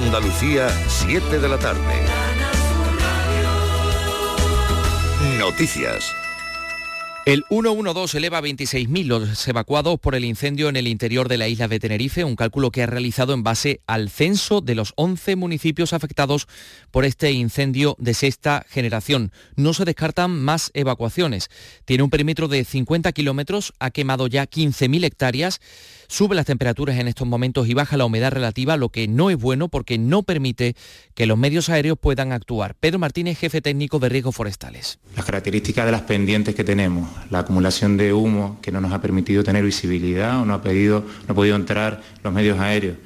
Andalucía, 7 de la tarde. Noticias. El 112 eleva a 26.000 los evacuados por el incendio en el interior de la isla de Tenerife, un cálculo que ha realizado en base al censo de los 11 municipios afectados por este incendio de sexta generación. No se descartan más evacuaciones. Tiene un perímetro de 50 kilómetros, ha quemado ya 15.000 hectáreas Sube las temperaturas en estos momentos y baja la humedad relativa, lo que no es bueno porque no permite que los medios aéreos puedan actuar. Pedro Martínez, jefe técnico de riesgos forestales. Las características de las pendientes que tenemos, la acumulación de humo que no nos ha permitido tener visibilidad o no ha, pedido, no ha podido entrar los medios aéreos,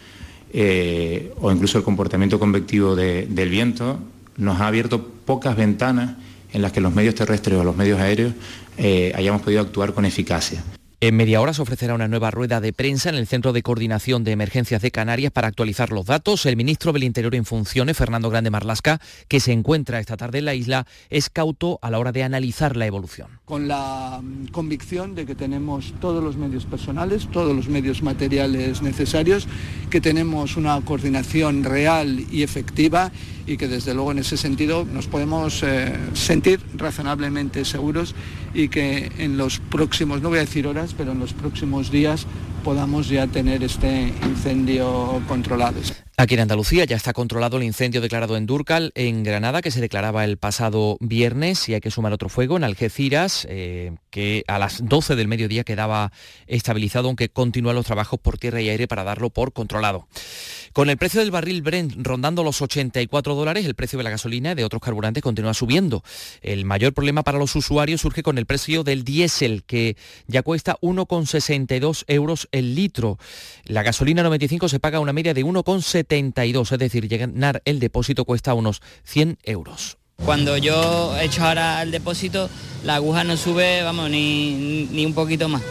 eh, o incluso el comportamiento convectivo del viento, nos ha abierto pocas ventanas en las que los medios terrestres o los medios aéreos eh, hayamos podido actuar con eficacia. En media hora se ofrecerá una nueva rueda de prensa en el Centro de Coordinación de Emergencias de Canarias para actualizar los datos. El ministro del Interior en funciones, Fernando Grande Marlasca, que se encuentra esta tarde en la isla, es cauto a la hora de analizar la evolución. Con la mm, convicción de que tenemos todos los medios personales, todos los medios materiales necesarios, que tenemos una coordinación real y efectiva y que desde luego en ese sentido nos podemos eh, sentir razonablemente seguros y que en los próximos, no voy a decir horas, pero en los próximos días podamos ya tener este incendio controlado. Aquí en Andalucía ya está controlado el incendio declarado en Durcal, en Granada, que se declaraba el pasado viernes, y hay que sumar otro fuego en Algeciras, eh, que a las 12 del mediodía quedaba estabilizado, aunque continúan los trabajos por tierra y aire para darlo por controlado. Con el precio del barril Brent rondando los 84 dólares, el precio de la gasolina y de otros carburantes continúa subiendo. El mayor problema para los usuarios surge con el precio del diésel, que ya cuesta 1,62 euros el litro. La gasolina 95 se paga una media de 1,72, es decir, llenar el depósito cuesta unos 100 euros. Cuando yo echo ahora el depósito, la aguja no sube, vamos, ni, ni un poquito más.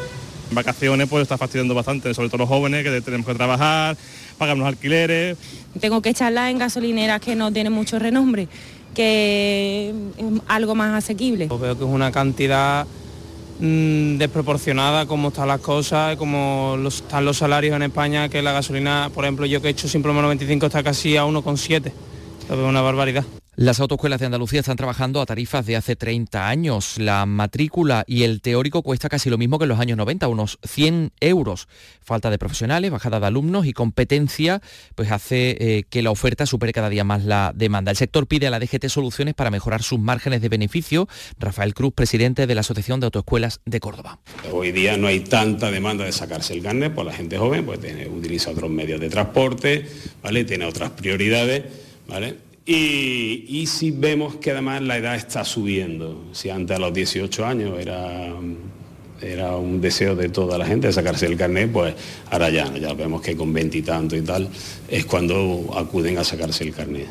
En vacaciones pues está fastidiando bastante, sobre todo los jóvenes que tenemos que trabajar, pagar unos alquileres. Tengo que echarla en gasolineras que no tienen mucho renombre, que es algo más asequible. veo que es una cantidad mm, desproporcionada como están las cosas, como están los salarios en España, que la gasolina, por ejemplo, yo que he hecho simplemente 95 está casi a 1,7. Lo veo una barbaridad. Las autoescuelas de Andalucía están trabajando a tarifas de hace 30 años. La matrícula y el teórico cuesta casi lo mismo que en los años 90, unos 100 euros. Falta de profesionales, bajada de alumnos y competencia pues hace eh, que la oferta supere cada día más la demanda. El sector pide a la DGT soluciones para mejorar sus márgenes de beneficio. Rafael Cruz, presidente de la Asociación de Autoescuelas de Córdoba. Hoy día no hay tanta demanda de sacarse el carnet por la gente joven, pues utiliza otros medios de transporte, ¿vale? Tiene otras prioridades, ¿vale? Y, si vemos que además la edad está subiendo, si antes a los 18 años era, era un deseo de toda la gente sacarse el carnet, pues ahora ya, ya vemos que con 20 y y tal es cuando acuden a sacarse el carnet.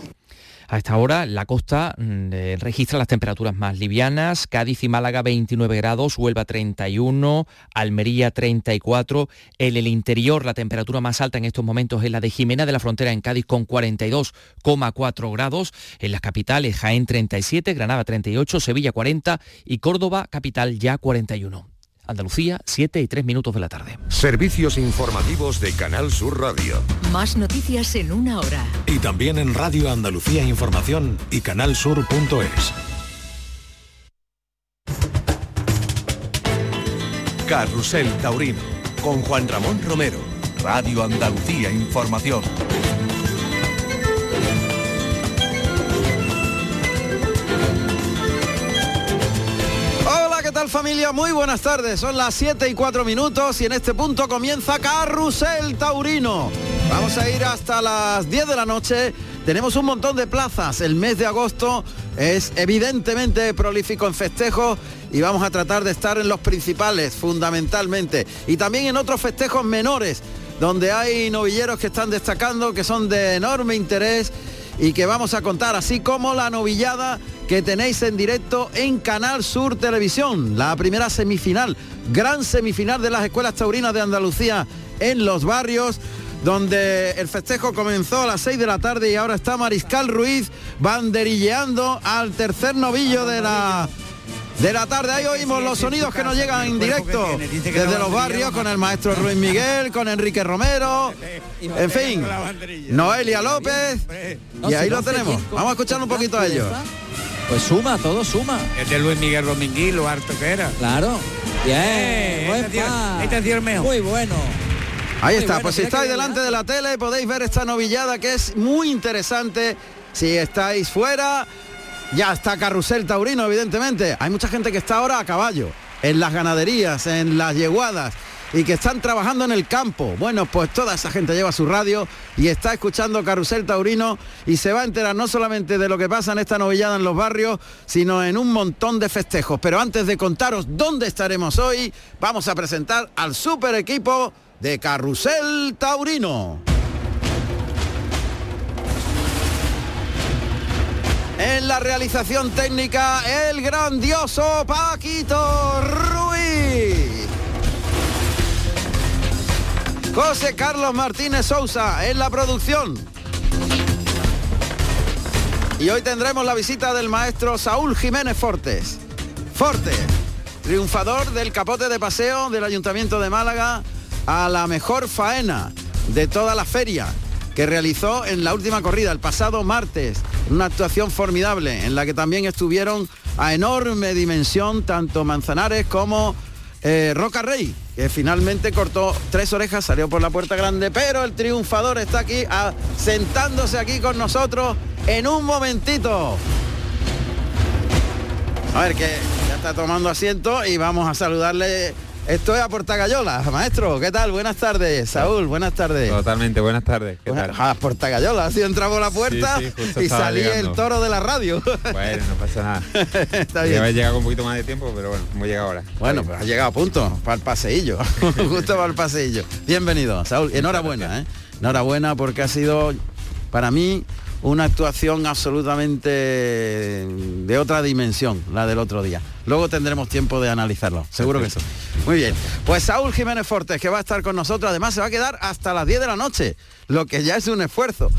A esta hora la costa mm, eh, registra las temperaturas más livianas, Cádiz y Málaga 29 grados, Huelva 31, Almería 34, en el interior la temperatura más alta en estos momentos es la de Jimena de la Frontera en Cádiz con 42,4 grados, en las capitales Jaén 37, Granada 38, Sevilla 40 y Córdoba capital ya 41. Andalucía, 7 y 3 minutos de la tarde. Servicios informativos de Canal Sur Radio. Más noticias en una hora. Y también en Radio Andalucía Información y canalsur.es. Carrusel Taurino, con Juan Ramón Romero. Radio Andalucía Información. Familia? Muy buenas tardes. Son las 7 y 4 minutos y en este punto comienza Carrusel Taurino. Vamos a ir hasta las 10 de la noche. Tenemos un montón de plazas. El mes de agosto es evidentemente prolífico en festejos y vamos a tratar de estar en los principales fundamentalmente y también en otros festejos menores donde hay novilleros que están destacando, que son de enorme interés y que vamos a contar, así como la novillada que tenéis en directo en Canal Sur Televisión, la primera semifinal, gran semifinal de las escuelas taurinas de Andalucía en los barrios donde el festejo comenzó a las 6 de la tarde y ahora está Mariscal Ruiz banderilleando al tercer novillo de la de la tarde. Ahí oímos los sonidos que nos llegan en directo desde los barrios con el maestro Ruiz Miguel, con Enrique Romero, en fin, Noelia López. Y ahí lo tenemos. Vamos a escuchar un poquito a ellos. Pues suma, todo suma. Es de Luis Miguel Rominguí, lo harto que era. Claro. Bien. Eh, buen este tío- este tío es mejor. Muy bueno. Ahí Muy está, bueno, pues si estáis delante de la tele podéis ver esta novillada que es muy interesante. Si estáis fuera, ya está Carrusel Taurino, evidentemente. Hay mucha gente que está ahora a caballo, en las ganaderías, en las yeguadas y que están trabajando en el campo. Bueno, pues toda esa gente lleva su radio y está escuchando Carrusel Taurino y se va a enterar no solamente de lo que pasa en esta novillada en los barrios, sino en un montón de festejos. Pero antes de contaros dónde estaremos hoy, vamos a presentar al super equipo de Carrusel Taurino. En la realización técnica, el grandioso Paquito Ruiz. José Carlos Martínez Sousa en la producción. Y hoy tendremos la visita del maestro Saúl Jiménez Fortes. Fortes, triunfador del capote de paseo del Ayuntamiento de Málaga a la mejor faena de toda la feria que realizó en la última corrida el pasado martes. Una actuación formidable en la que también estuvieron a enorme dimensión tanto Manzanares como eh, Roca Rey, que finalmente cortó tres orejas, salió por la puerta grande, pero el triunfador está aquí sentándose aquí con nosotros en un momentito. A ver, que ya está tomando asiento y vamos a saludarle. Esto es a Portagayola, maestro. ¿Qué tal? Buenas tardes, Saúl. Buenas tardes. Totalmente, buenas tardes. ¿Qué tal? A Portagayola, así entraba por la puerta Sí, sí, justo y salí llegando. el toro de la radio. Bueno, no pasa nada. Está bien. llegado con un poquito más de tiempo, pero bueno, hemos llegado ahora. Bueno, pues ha llegado a punto, para el paseillo, justo para el paseillo. Bienvenido, Saúl. Enhorabuena, ¿eh? Enhorabuena porque ha sido para mí una actuación absolutamente de otra dimensión, la del otro día. Luego tendremos tiempo de analizarlo, seguro que eso. Muy bien. Pues Saúl Jiménez Fortes, que va a estar con nosotros, además se va a quedar hasta las 10 de la noche, lo que ya es un esfuerzo.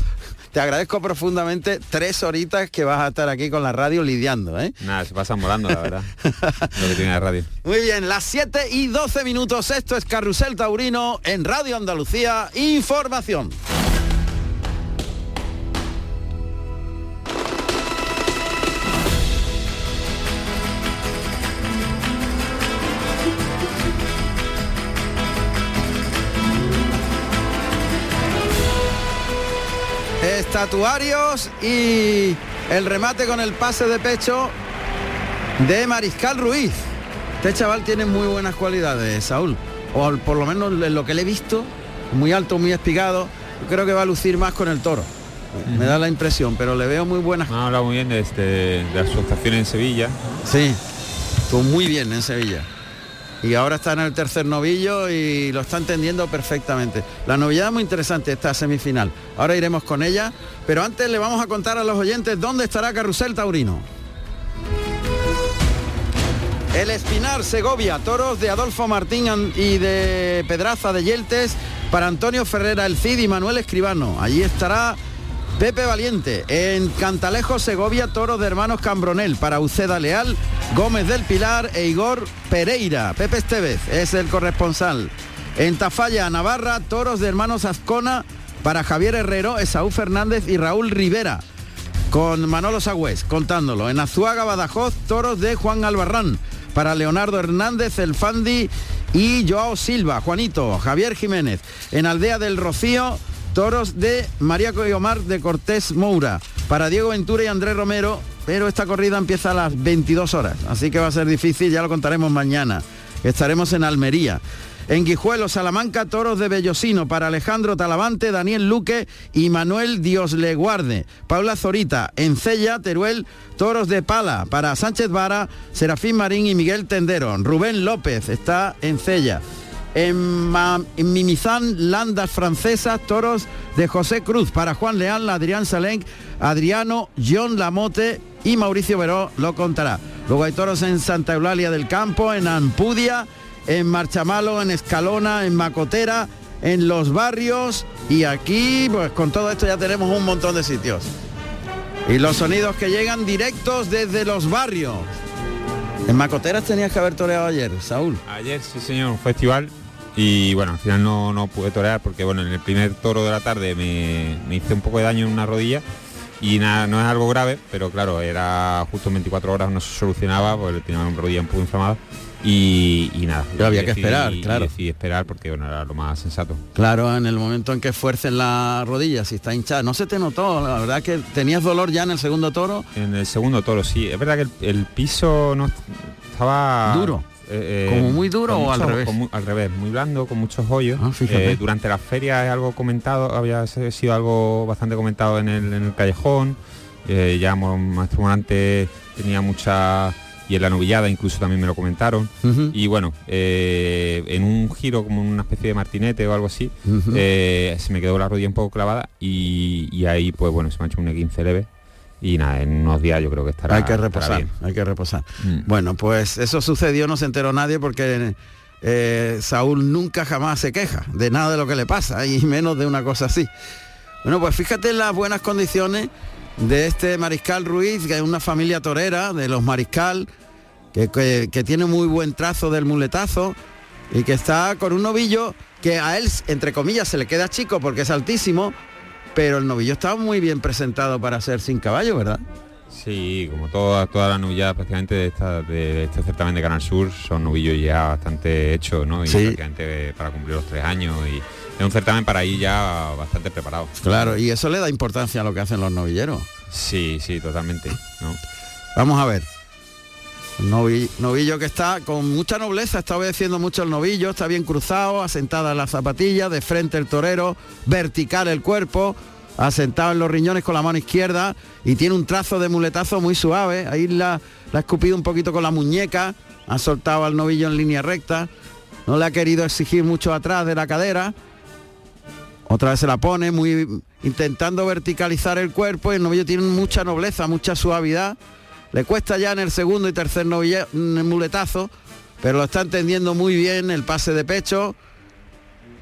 Te agradezco profundamente tres horitas que vas a estar aquí con la radio lidiando, ¿eh? Nada, se pasan volando, la verdad. lo que tiene la radio. Muy bien, las 7 y 12 minutos. Esto es Carrusel Taurino en Radio Andalucía. Información. Estatuarios y el remate con el pase de pecho de Mariscal Ruiz. Este chaval tiene muy buenas cualidades, Saúl. O por lo menos en lo que le he visto, muy alto, muy espigado. Yo creo que va a lucir más con el toro. Me da la impresión, pero le veo muy buenas. Han hablado muy bien de, este, de su en Sevilla. Sí, estuvo muy bien en Sevilla. Y ahora está en el tercer novillo y lo está entendiendo perfectamente. La novedad es muy interesante esta semifinal. Ahora iremos con ella, pero antes le vamos a contar a los oyentes dónde estará Carrusel Taurino. El Espinar Segovia, toros de Adolfo Martín y de Pedraza de Yeltes para Antonio Ferrera El Cid y Manuel Escribano. Allí estará Pepe Valiente. En Cantalejo Segovia, toros de hermanos Cambronel para Uceda Leal, Gómez del Pilar e Igor Pereira. Pepe Estevez es el corresponsal. En Tafalla, Navarra, toros de hermanos Azcona para Javier Herrero, Esaú Fernández y Raúl Rivera con Manolo Sagüez contándolo. En Azuaga, Badajoz, toros de Juan Albarrán. Para Leonardo Hernández, El Fandi y Joao Silva, Juanito, Javier Jiménez. En Aldea del Rocío, toros de María Coyomar de Cortés Moura. Para Diego Ventura y Andrés Romero, pero esta corrida empieza a las 22 horas, así que va a ser difícil, ya lo contaremos mañana. Estaremos en Almería. En Guijuelo, Salamanca, toros de Bellosino para Alejandro Talavante, Daniel Luque y Manuel Dios le guarde. Paula Zorita, en Cella, Teruel, toros de Pala para Sánchez Vara, Serafín Marín y Miguel Tendero. Rubén López está en Cella. En, Mimizán, Landas Francesas, toros de José Cruz para Juan Leal, Adrián Salenc, Adriano, John Lamote y Mauricio Veró lo contará. Luego hay toros en Santa Eulalia del Campo, en Ampudia, en Marchamalo, en Escalona, en Macotera, en Los Barrios y aquí, pues con todo esto ya tenemos un montón de sitios. Y los sonidos que llegan directos desde los barrios. En Macoteras tenías que haber toreado ayer, Saúl. Ayer sí señor, un festival y bueno, al final no, no pude torear porque bueno, en el primer toro de la tarde me, me hice un poco de daño en una rodilla y nada, no es algo grave, pero claro, era justo en 24 horas no se solucionaba porque tenía una rodilla un poco inflamada y, y nada. Pero había que esperar, claro. Decidí esperar porque bueno, era lo más sensato. Claro, en el momento en que fuercen la rodilla, si está hinchada, no se te notó, la verdad que tenías dolor ya en el segundo toro. En el segundo toro, sí. Es verdad que el, el piso no estaba Duro. Eh, ¿Como muy duro o al mucho- revés? con mu- al revés, muy blando, con muchos hoyos. Ah. Eh, durante la feria es algo comentado, había sido algo bastante comentado en el, en el callejón. Eh, ya Maestro Morante tenía mucha y en la novillada incluso también me lo comentaron. Y bueno, eh, en un giro como una especie de martinete o algo así, eh, se me quedó la rodilla un poco clavada y, y ahí pues bueno, se me ha hecho un 15 leve. Y nada, en unos días yo creo que estará. hay que reposar, bien. hay que reposar. Mm. Bueno, pues eso sucedió, no se enteró nadie porque eh, Saúl nunca jamás se queja de nada de lo que le pasa y menos de una cosa así. Bueno, pues fíjate en las buenas condiciones de este Mariscal Ruiz, que es una familia torera de los Mariscal, que, que- que tiene muy buen trazo del muletazo y que está con un novillo que a él, entre comillas, se le queda chico porque es altísimo, pero el novillo está muy bien presentado para ser sin caballo, ¿verdad? Sí, como todas todas las novilladas prácticamente de, esta, de este certamen de Canal Sur son novillos ya bastante hechos, ¿no? Y Sí. prácticamente para cumplir los tres años y es un certamen para ir ya bastante preparado. Claro, y eso le da importancia a lo que hacen los novilleros. Sí, sí, totalmente. ¿no? Vamos a ver. Novillo que está con mucha nobleza, está obedeciendo mucho el novillo, está bien cruzado, asentada la zapatilla, de frente el torero, vertical el cuerpo, asentado en los riñones con la mano izquierda y tiene un trazo de muletazo muy suave. Ahí la, la ha escupido un poquito con la muñeca, ha soltado al novillo en línea recta, no le ha querido exigir mucho atrás de la cadera. Otra vez se la pone, muy intentando verticalizar el cuerpo y el novillo tiene mucha nobleza, mucha suavidad. Le cuesta ya en el segundo y tercer mm, muletazo, pero lo está entendiendo muy bien el pase de pecho.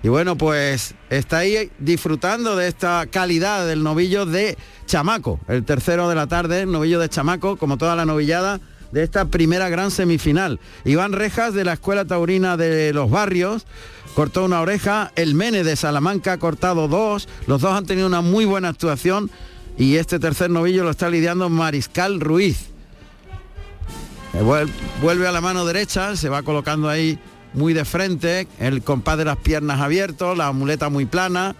Y bueno, pues está ahí disfrutando de esta calidad del novillo de Chamaco, el tercero de la tarde, el novillo de Chamaco, como toda la novillada de esta primera gran semifinal. Iván Rejas de la Escuela Taurina de los Barrios cortó una oreja, el Mene de Salamanca ha cortado dos, los dos han tenido una muy buena actuación y este tercer novillo lo está lidiando Mariscal Ruiz. Eh, vuel- Vuelve a la mano derecha, se va colocando ahí muy de frente, el compás de las piernas abiertos, la muleta muy plana.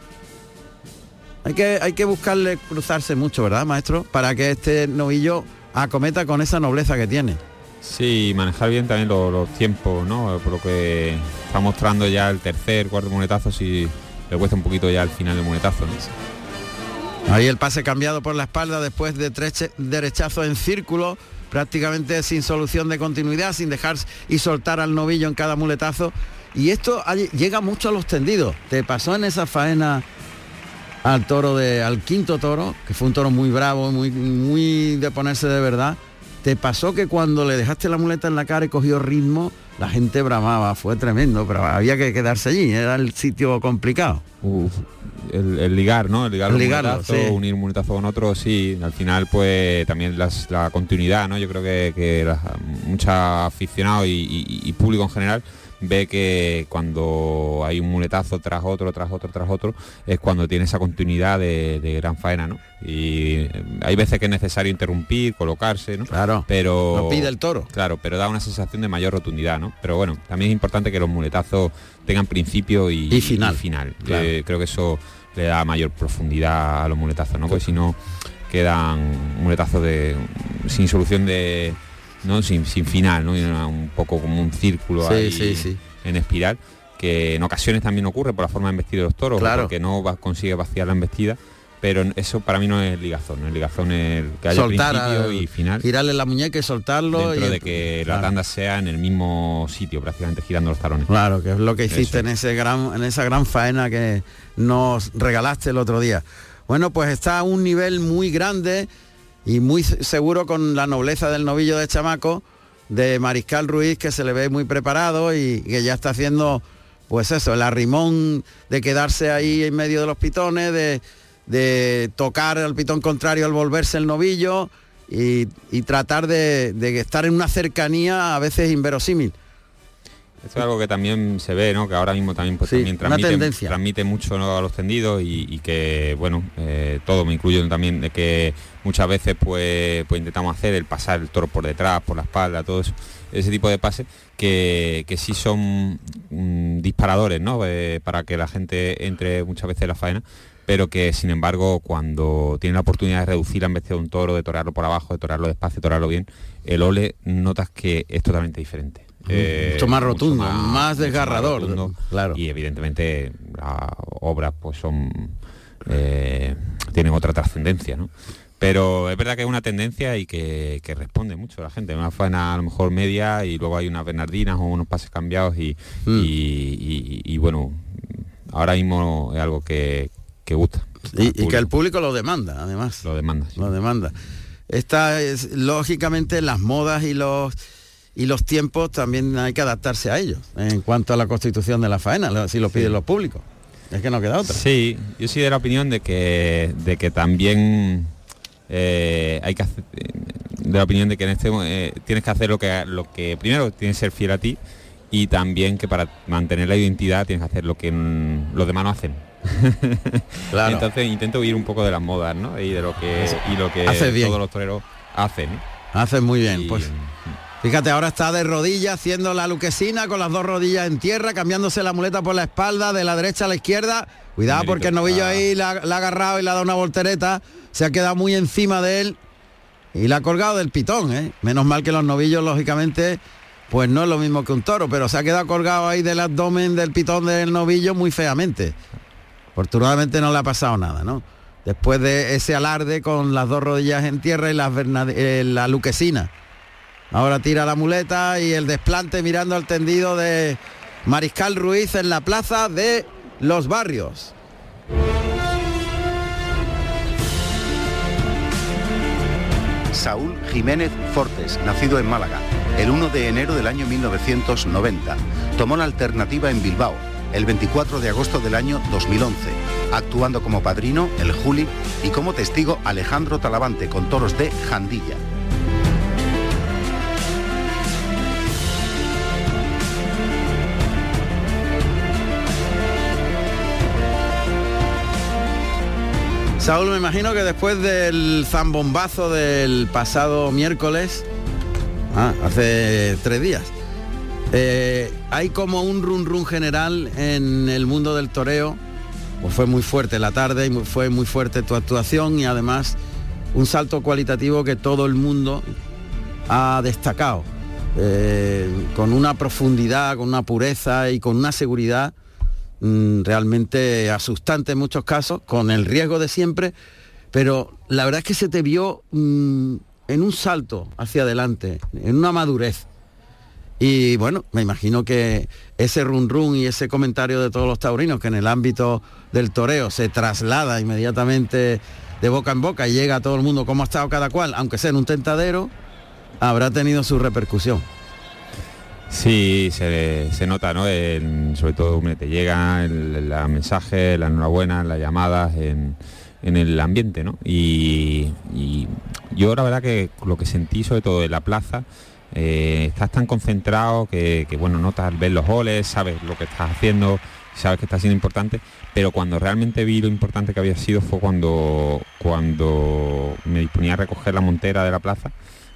Hay que, hay que buscarle cruzarse mucho, ¿verdad, maestro? Para que este novillo acometa con esa nobleza que tiene. Sí, manejar bien también lo- los, tiempos, ¿no? Por lo que está mostrando ya el tercer, cuarto muletazo, si le cuesta un poquito ya el final del muletazo, ¿no? Ahí el pase cambiado por la espalda después de tres derechazos en círculo, prácticamente sin solución de continuidad, sin dejar y soltar al novillo en cada muletazo. Y esto llega mucho a los tendidos. Te pasó en esa faena al toro de, al quinto toro, que fue un toro muy bravo, muy, muy de ponerse de verdad. Te pasó que cuando le dejaste la muleta en la cara y cogió ritmo, la gente bramaba, fue tremendo, pero había que quedarse allí, era el sitio complicado. Uf, el, el ligar, ¿no? El ligar un Ligarlo, muletazo, sí. unir un muletazo con otro, sí. Al final, pues también las- la continuidad, ¿no? Yo creo que, que la- mucha aficionado y, y- y público en general ve que cuando hay un muletazo tras otro, tras otro, tras otro, es cuando tiene esa continuidad de, de gran faena, ¿no? Y eh, hay veces que es necesario interrumpir, colocarse, ¿no? Claro. Pero Lo pide el toro. Claro, pero da una sensación de mayor rotundidad, ¿no? Pero bueno, también es importante que los muletazos tengan principio y, Y final. final. Claro. Eh, creo que eso le da mayor profundidad a los muletazos, ¿no? Porque si no quedan muletazos de sin solución de no sin, sin final, ¿no? Una- un poco como un círculo Sí, ahí sí, sí. en espiral que en ocasiones también ocurre por la forma de embestir de los toros, Claro. porque no va, consigue vaciar la embestida, pero eso para mí no es ligazón, ¿no? el ligazón es el que haya Soltar principio al- y final girarle la muñeca y soltarlo. dentro y- de que Claro. la tanda sea en el mismo sitio, prácticamente girando los talones. Claro, que es lo que hiciste Eso. en ese gran, en esa gran faena que nos regalaste el otro día. Bueno, pues está a un nivel muy grande y muy se- seguro con la nobleza del novillo de chamaco de Mariscal Ruiz que se le ve muy preparado y que ya está haciendo pues eso, el arrimón de quedarse ahí en medio de los pitones, de, de tocar al pitón contrario al volverse el novillo y, y tratar de, de estar en una cercanía a veces inverosímil. Esto es algo que también se ve, ¿no? Que ahora mismo también, pues, Sí, también transmite, mucho ¿no? a los tendidos y, y que, bueno, eh, todo me incluyo también de que muchas veces pues, pues intentamos hacer el pasar el toro por detrás, por la espalda, todo eso, ese tipo de pases que, que sí son mm, disparadores, ¿no? Eh, para que la gente entre muchas veces en la faena pero que sin embargo cuando tiene la oportunidad de reducir la embestida de un toro, de torearlo por abajo, de torearlo despacio, de torearlo bien, el ole notas que es totalmente diferente. Eh, mucho más rotundo, más, desgarrador. rotundo. claro. Y evidentemente las obras pues son eh, tienen otra trascendencia, ¿no? Pero es verdad que es una tendencia y que, que responde mucho a la gente. Una faena a lo mejor media y luego hay unas bernardinas o unos pases cambiados y, Mm. y, y- y, bueno, ahora mismo es algo que, que gusta. Y, que el público lo demanda, además. Lo demanda. Lo demanda. Esta es, lógicamente, las modas y los y los tiempos también hay que adaptarse a ellos en cuanto a la constitución de la faena, si lo piden los públicos. Es que no queda otra. Sí, yo soy de la opinión de que, de que también eh, hay que hacer, de la opinión de que en este eh, tienes que hacer lo que lo que primero tienes que ser fiel a ti y también que para mantener la identidad tienes que hacer lo que mm, los demás no hacen. Claro. Entonces intento huir un poco de las modas, ¿no? Y de lo que y lo que todos los toreros hacen. Haces muy bien, pues. Fíjate, ahora está de rodillas haciendo la luquesina con las dos rodillas en tierra, cambiándose la muleta por la espalda, de la derecha a la izquierda. Cuidado porque el novillo Ah. ahí la, la ha agarrado y le ha dado una voltereta. Se ha quedado muy encima de él y la ha colgado del pitón, ¿eh? Menos mal que los novillos, lógicamente, pues no es lo mismo que un toro, pero se ha quedado colgado ahí del abdomen del pitón del novillo muy feamente. Afortunadamente no le ha pasado nada, ¿no? Después de ese alarde con las dos rodillas en tierra y las eh, la luquesina. Ahora tira la muleta y el desplante mirando al tendido de Mariscal Ruiz en la plaza de Los Barrios. Saúl Jiménez Fortes, nacido en Málaga, el 1 de enero del año 1990. Tomó la alternativa en Bilbao, el 24 de agosto del año 2011, actuando como padrino el Juli y como testigo Alejandro Talavante con toros de Jandilla. Saúl, me imagino que después del zambombazo del pasado miércoles, ah, hace tres días, eh, hay como un run run general en el mundo del toreo. Pues fue muy fuerte la tarde y fue muy fuerte tu actuación y además un salto cualitativo que todo el mundo ha destacado. eh, con una profundidad, con una pureza y con una seguridad mm, realmente asustante en muchos casos, con el riesgo de siempre, pero la verdad es que se te vio mm, en un salto hacia adelante, en una madurez. Y bueno, me imagino que ese run run y ese comentario de todos los taurinos que en el ámbito del toreo se traslada inmediatamente de boca en boca y llega a todo el mundo cómo ha estado cada cual, aunque sea en un tentadero, habrá tenido su repercusión. Sí, se, se nota, ¿no? Sobre todo te llega el, el- mensaje, la enhorabuena, las llamadas en, en el ambiente, ¿no? Y, yo la verdad que lo que sentí sobre todo en la plaza, eh, estás tan concentrado que, que, bueno, notas, ves los goles, sabes lo que estás haciendo, sabes que está siendo importante, pero cuando realmente vi lo importante que había sido fue cuando, cuando me disponía a recoger la montera de la plaza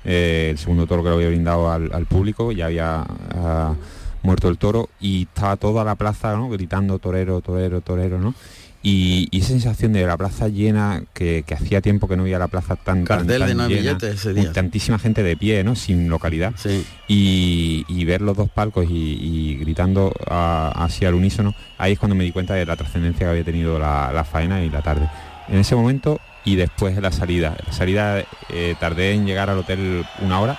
eh, el segundo toro que lo había brindado al, al público, ya había ah, muerto el toro y estaba toda la plaza ¿no? gritando torero, torero, torero, ¿no? Y, y esa sensación de la plaza llena, que, que hacía tiempo que no veía la plaza tan, tan- Cartel de tan no hay llena, ese día. tantísima gente de pie, ¿no? Sin localidad. Y, y ver los dos palcos y, y gritando así al unísono, ahí es cuando me di cuenta de la trascendencia que había tenido la, la faena y la tarde. En ese momento y después de la salida. La salida eh, tardé en llegar al hotel una hora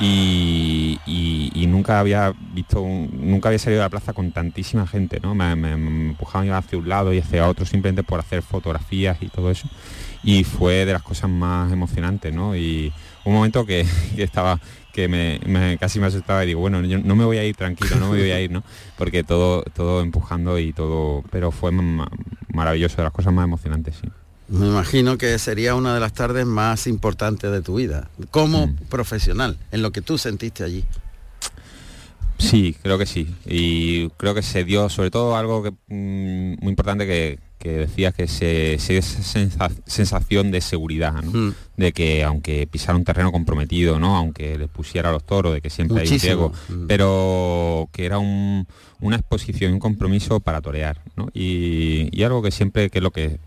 y, y- y nunca había visto, un- nunca había salido de la plaza con tantísima gente, ¿no? Me, me- me empujaban hacia un lado y hacia otro simplemente por hacer fotografías y todo eso. Y fue de las cosas más emocionantes, ¿no? Y un momento que, que estaba que me, me- casi me asustaba y digo, bueno, yo no me voy a ir tranquilo, no me voy a ir, ¿no? Porque todo, todo empujando y todo, pero fue ma- maravilloso, de las cosas más emocionantes, sí. Me imagino que sería una de las tardes más importantes de tu vida, como Mm. profesional, en lo que tú sentiste allí. Sí, creo que sí. Y creo que se dio sobre todo algo que, mm, muy importante que, que decías que se, se dio esa sensa- sensación de seguridad, ¿no? Mm. de que aunque pisara un terreno comprometido, ¿no? aunque les pusiera a los toros, de que siempre hay un riesgo, pero que era un- una exposición, un compromiso para torear. ¿no? Y, y algo que siempre, que es lo que,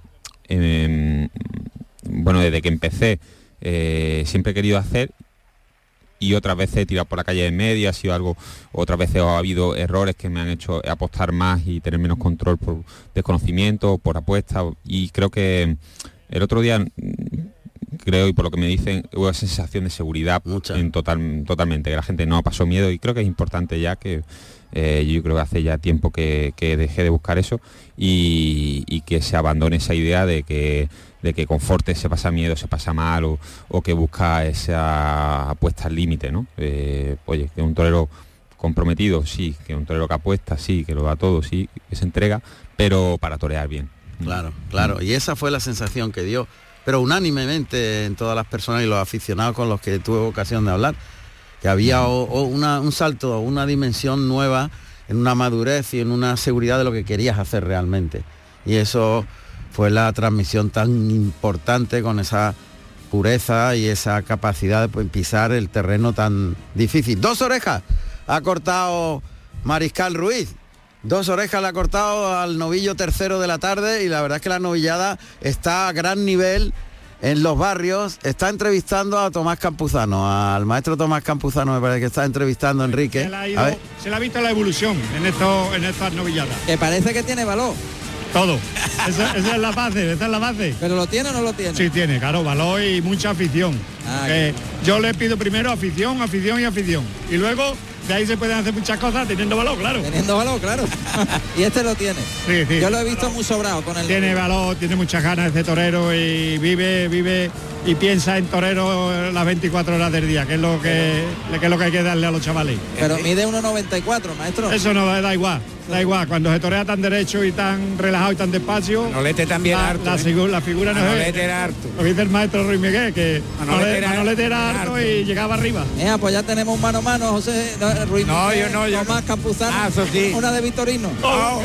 em, bueno, desde que empecé, eh, siempre he querido hacer y otras veces he tirado por la calle de media, ha sido algo, otras veces ha habido errores que me han hecho apostar más y tener menos control por desconocimiento, por apuesta y creo que el otro día creo y por lo que me dicen hubo una sensación de seguridad en total, totalmente, que la gente no pasó miedo y creo que es importante ya que eh, yo creo que hace ya tiempo que, que dejé de buscar eso y, y que se abandone esa idea de que de que con Forte se pasa miedo, se pasa mal o, o que busca esa apuesta al límite, ¿no? Eh, oye, que un torero comprometido, sí, que un torero que apuesta, sí, que lo da todo, sí, que se entrega, pero para torear bien. Claro, claro. Y esa fue la sensación que dio, pero unánimemente en todas las personas y los aficionados con los que tuve ocasión de hablar, que había un salto, una dimensión nueva en una madurez y en una seguridad de lo que querías hacer realmente. Y eso fue la transmisión tan importante con esa pureza y esa capacidad de pues, pisar el terreno tan difícil. Dos orejas ha cortado Mariscal Ruiz. Dos orejas le ha cortado al novillo tercero de la tarde y la verdad es que la novillada está a gran nivel en los barrios. Está entrevistando a Tomás Campuzano, al maestro Tomás Campuzano me parece que está entrevistando a Enrique. Se le, ha A ido- ver. se le ha visto la evolución en, esto, en estas novilladas. Que parece que tiene valor. Todo. Esa, esa es la base, esa es la base. ¿Pero lo tiene o no lo tiene? Sí, tiene, claro, valor y mucha afición. Ah, Eh, yo le pido primero afición, afición y afición. Y luego de ahí se pueden hacer muchas cosas teniendo valor, claro. Teniendo valor, claro. y este lo tiene. Sí, sí. Yo lo he visto muy sobrado con el Tiene valor, tiene muchas ganas de torero y vive, vive y piensa en torero las 24 horas del día, que es lo que, que es lo que hay que darle a los chavales. Pero mide 1,94, maestro. Eso no da igual, da igual. Cuando se torea tan derecho y tan relajado y tan despacio, Manolete también la, harto, la, ¿eh? la figura no Manolete es. era harto. Lo dice el maestro Ruiz Miguel, que Manolete Manolete era- Manolete era era harto harto. y llegaba arriba. Mira, pues ya tenemos un mano a mano, José no, Ruiz No, Miguel, yo no, yo Tomás Campuzano. Ah, eso sí. Una de Vitorino. Oh,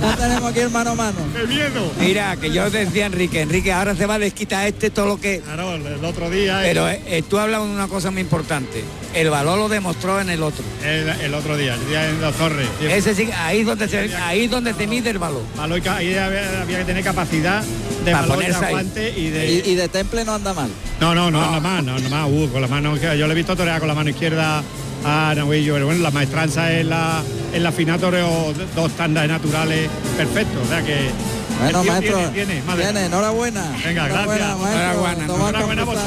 ya tenemos aquí el mano a mano. ¡Qué miedo! Mira, que yo decía Enrique, Enrique, ahora se va a desquitar este todo lo que... Claro, el, el otro día. Pero eh, tú hablas de una cosa muy importante. El valor lo demostró en el otro. el, el otro día, el día en Dos Torres. Ese sí, ahí es donde se, ahí es donde se mide el valor. Valor ahí había, había que tener capacidad de Para valor, de ponerse ahí. aguante y de. Y, y de temple no anda mal. No, no, no, nada más, no, nada más. Uh, con la mano, izquierda. yo le he visto torear con la mano izquierda a Nahuillo, pero bueno, la maestranza en la, en la fina toreo dos tandas naturales perfectos, o sea que... Bueno, tiene, maestro, tiene, tiene, madre. tiene, enhorabuena. Venga, Enhorabuena, gracias. maestro. Enhorabuena. Enhorabuena.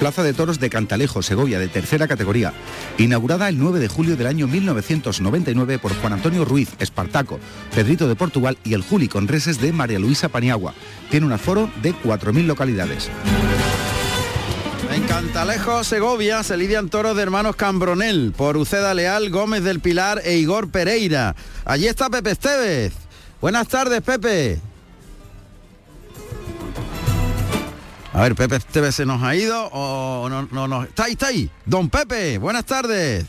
Plaza de Toros de Cantalejo, Segovia, de tercera categoría. Inaugurada el 9 de julio del año 1999 por Juan Antonio Ruiz, Espartaco, Pedrito de Portugal y el Juli con reses de María Luisa Paniagua. Tiene un aforo de 4.000 localidades. En Cantalejo, Segovia, se lidian toros de hermanos Cambronel por Uceda Leal, Gómez del Pilar e Igor Pereira. Allí está Pepe Estevez. Buenas tardes, Pepe. A ver, Pepe Estevez se nos ha ido o no, no, no. Está ahí, está ahí. Don Pepe, buenas tardes.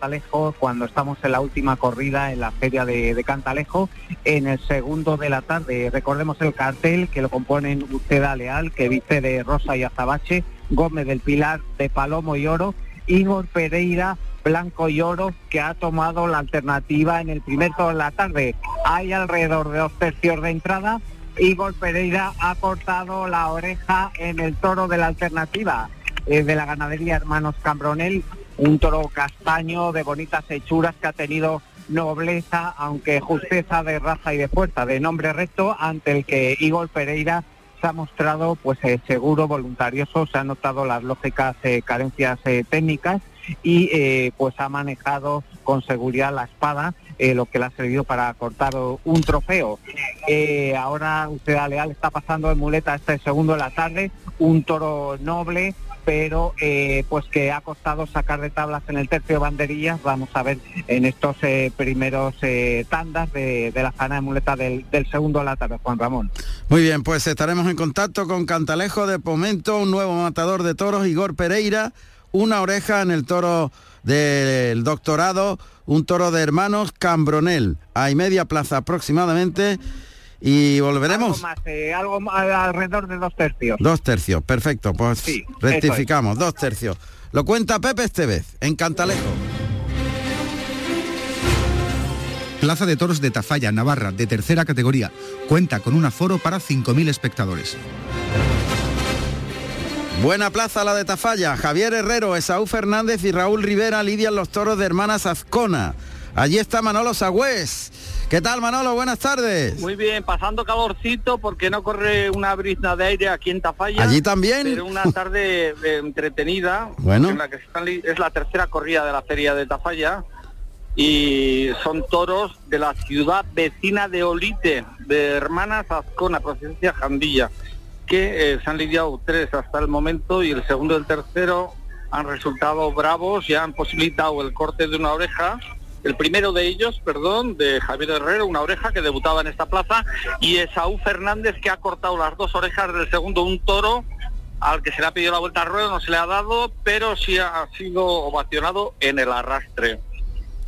Cantalejo cuando estamos en la última corrida en la feria de, de Cantalejo en el segundo de la tarde. Recordemos el cartel que lo componen Uceda Leal, que viste de rosa y azabache, Gómez del Pilar de palomo y oro, Igor Pereira blanco y oro que ha tomado la alternativa en el primer toro de la tarde. Hay alrededor de dos tercios de entrada. Igor Pereira ha cortado la oreja en el toro de la alternativa eh, de la ganadería Hermanos Cambronel, un toro castaño de bonitas hechuras que ha tenido nobleza, aunque justeza de raza y de fuerza, de nombre recto, ante el que Igor Pereira se ha mostrado pues eh, seguro, voluntarioso, se han notado las lógicas eh, carencias eh, técnicas y pues ha manejado con seguridad la espada, lo que le ha servido para cortar un trofeo. Ahora usted Leal está pasando de muleta este segundo de la tarde, un toro noble pero eh, pues que ha costado sacar de tablas en el tercio de banderillas. Vamos a ver en estos eh, primeros eh, tandas de, la zona de muleta del, del segundo lata Juan Ramón. Muy bien, pues estaremos en contacto con Cantalejo de Pomento, un nuevo matador de toros, Igor Pereira, una oreja en el toro del doctorado, un toro de hermanos Cambronel, a y media plaza aproximadamente. Y volveremos. Algo más, eh, algo más, alrededor de dos tercios. Dos tercios, perfecto. Pues Sí, rectificamos, dos tercios. Lo cuenta Pepe Estevez, en Cantalejo. Plaza de Toros de Tafalla, Navarra, de tercera categoría. Cuenta con un aforo para 5.000 espectadores. Buena plaza la de Tafalla. Javier Herrero, Esaú Fernández y Raúl Rivera lidian los toros de hermanas Azcona. Allí está Manolo Sagüés. ¿Qué tal Manolo? Buenas tardes. Muy bien, pasando calorcito porque no corre una brisna de aire aquí en Tafalla. ¿Allí también? Pero una tarde eh, entretenida. Bueno. en la que están es la tercera corrida de la feria de Tafalla y son toros de la ciudad vecina de Olite, de Hermanas Azcona, provincia Jandilla, que eh, se han lidiado tres hasta el momento y el segundo y el tercero han resultado bravos y han posibilitado el corte de una oreja el primero de ellos, perdón, de Javier Herrero, una oreja que debutaba en esta plaza, y Esaú Fernández que ha cortado las dos orejas del segundo, un toro al que se le ha pedido la vuelta al ruedo, no se le ha dado, pero sí ha sido ovacionado en el arrastre.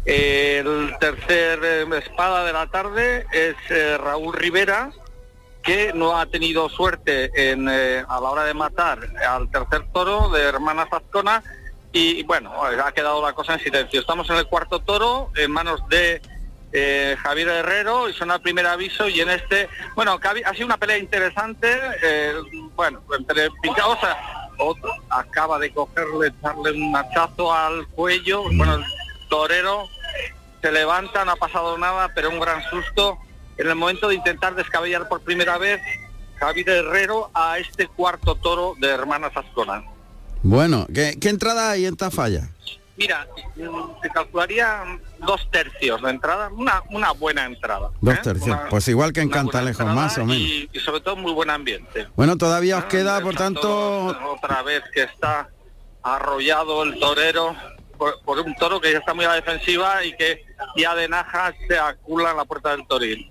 El tercer eh, espada de la tarde es eh, Raúl Rivera, que no ha tenido suerte en, eh, a la hora de matar al tercer toro de Hermanas Azcona y bueno, ha quedado la cosa en silencio. Estamos en el cuarto toro, en manos de eh, Javier Herrero, y son el primer aviso, y en este, bueno, ha, sido una pelea interesante, eh, bueno, entre pinchados, otro acaba de cogerle, echarle un hachazo al cuello, bueno, el torero se levanta, no ha pasado nada, pero un gran susto en el momento de intentar descabellar por primera vez Javier Herrero a este cuarto toro de Hermanas Ascona. Bueno, ¿qué, qué entrada hay en Tafalla? Mira, se calcularía dos tercios de entrada, una, una buena entrada. Dos ¿eh? tercios. Una- Pues igual que en Cantalejo, más o menos. Y, y sobre todo muy buen ambiente. Bueno, todavía os Ah, queda, por tanto, Otra vez que está arrollado el torero por, por un toro que ya está muy a la defensiva y que ya de naja se acula en la puerta del toril.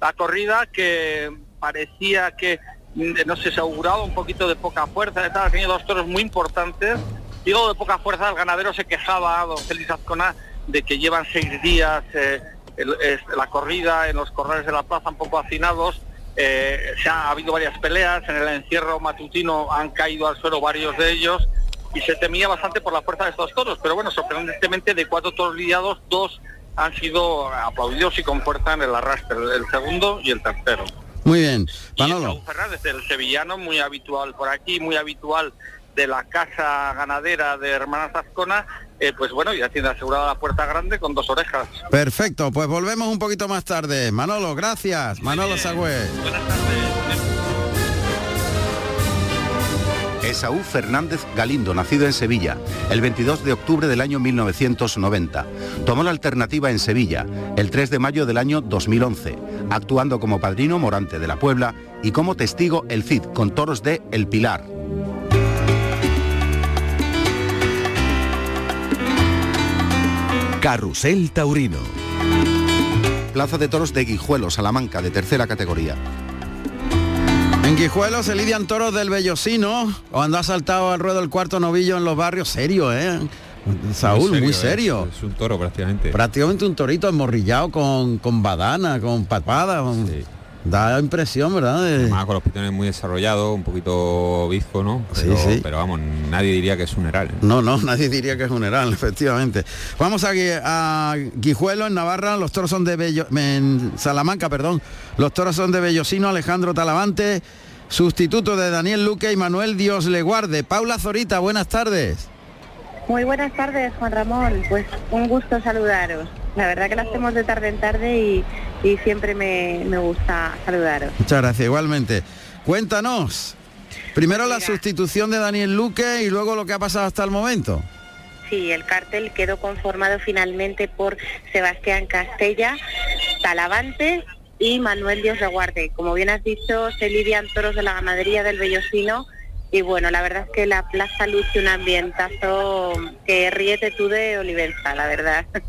La corrida que parecía que, no sé, se auguraba un poquito de poca fuerza, tal, ha tenido dos toros muy importantes. Digo de poca fuerza, el ganadero se quejaba, don Félix Azcona, de que llevan seis días eh, la corrida en los corrales de la plaza un poco hacinados. Eh, se ha, habido varias peleas, en el encierro matutino han caído al suelo varios de ellos y se temía bastante por la fuerza de estos toros, pero bueno, sorprendentemente de cuatro toros lidiados, dos han sido aplaudidos y con fuerza en el arrastre, el segundo y el tercero. Muy bien. Manolo. Saúl Fernández, el sevillano, muy habitual por aquí, muy habitual de la casa ganadera de Hermanas Azcona, eh, pues bueno, ya tiene asegurada la puerta grande con dos orejas. Perfecto, pues volvemos un poquito más tarde. Manolo, gracias. Manolo Sagüez. Esaú Fernández Galindo, nacido en Sevilla, el 22 de octubre del año 1990. Tomó la alternativa en Sevilla, el 3 de mayo del año 2011, actuando como padrino Morante de la Puebla y como testigo el Cid con toros de El Pilar. Carrusel Taurino. Plaza de Toros de Guijuelo, Salamanca, de tercera categoría. En Guijuelo se lidian toros del Bellosino, cuando ha saltado al ruedo el cuarto novillo en los barrios. Serio, ¿eh? Saúl, muy serio. Es, es un toro prácticamente. Prácticamente un torito emorrillado con, con badana, con papada. con- Da impresión, ¿verdad? De- Además con los pitones muy desarrollados, un poquito bizco, ¿no? Sí, Pero, sí. pero vamos, nadie diría que es un heral. ¿eh? No, no, nadie diría que es un heral, efectivamente. Vamos a, a Guijuelo, en Navarra, los toros son de Bello, en Salamanca, perdón. Los toros son de Bellosino, Alejandro Talavante, sustituto de Daniel Luque y Manuel Dios le guarde. Paula Zorita, buenas tardes. Muy buenas tardes, Juan Ramón. Pues un gusto saludaros. La verdad que lo hacemos de tarde en tarde y, y siempre me, me gusta saludaros. Muchas gracias, igualmente. Cuéntanos. Primero la sustitución de Daniel Luque y luego lo que ha pasado hasta el momento. Sí, el cartel quedó conformado finalmente por Sebastián Castella, Talavante y Manuel Dios de Guarde. Como bien has dicho, se lidian toros de la ganadería del Bellosino y bueno, la verdad es que la plaza luce un ambientazo que ríete tú de Olivenza, la verdad.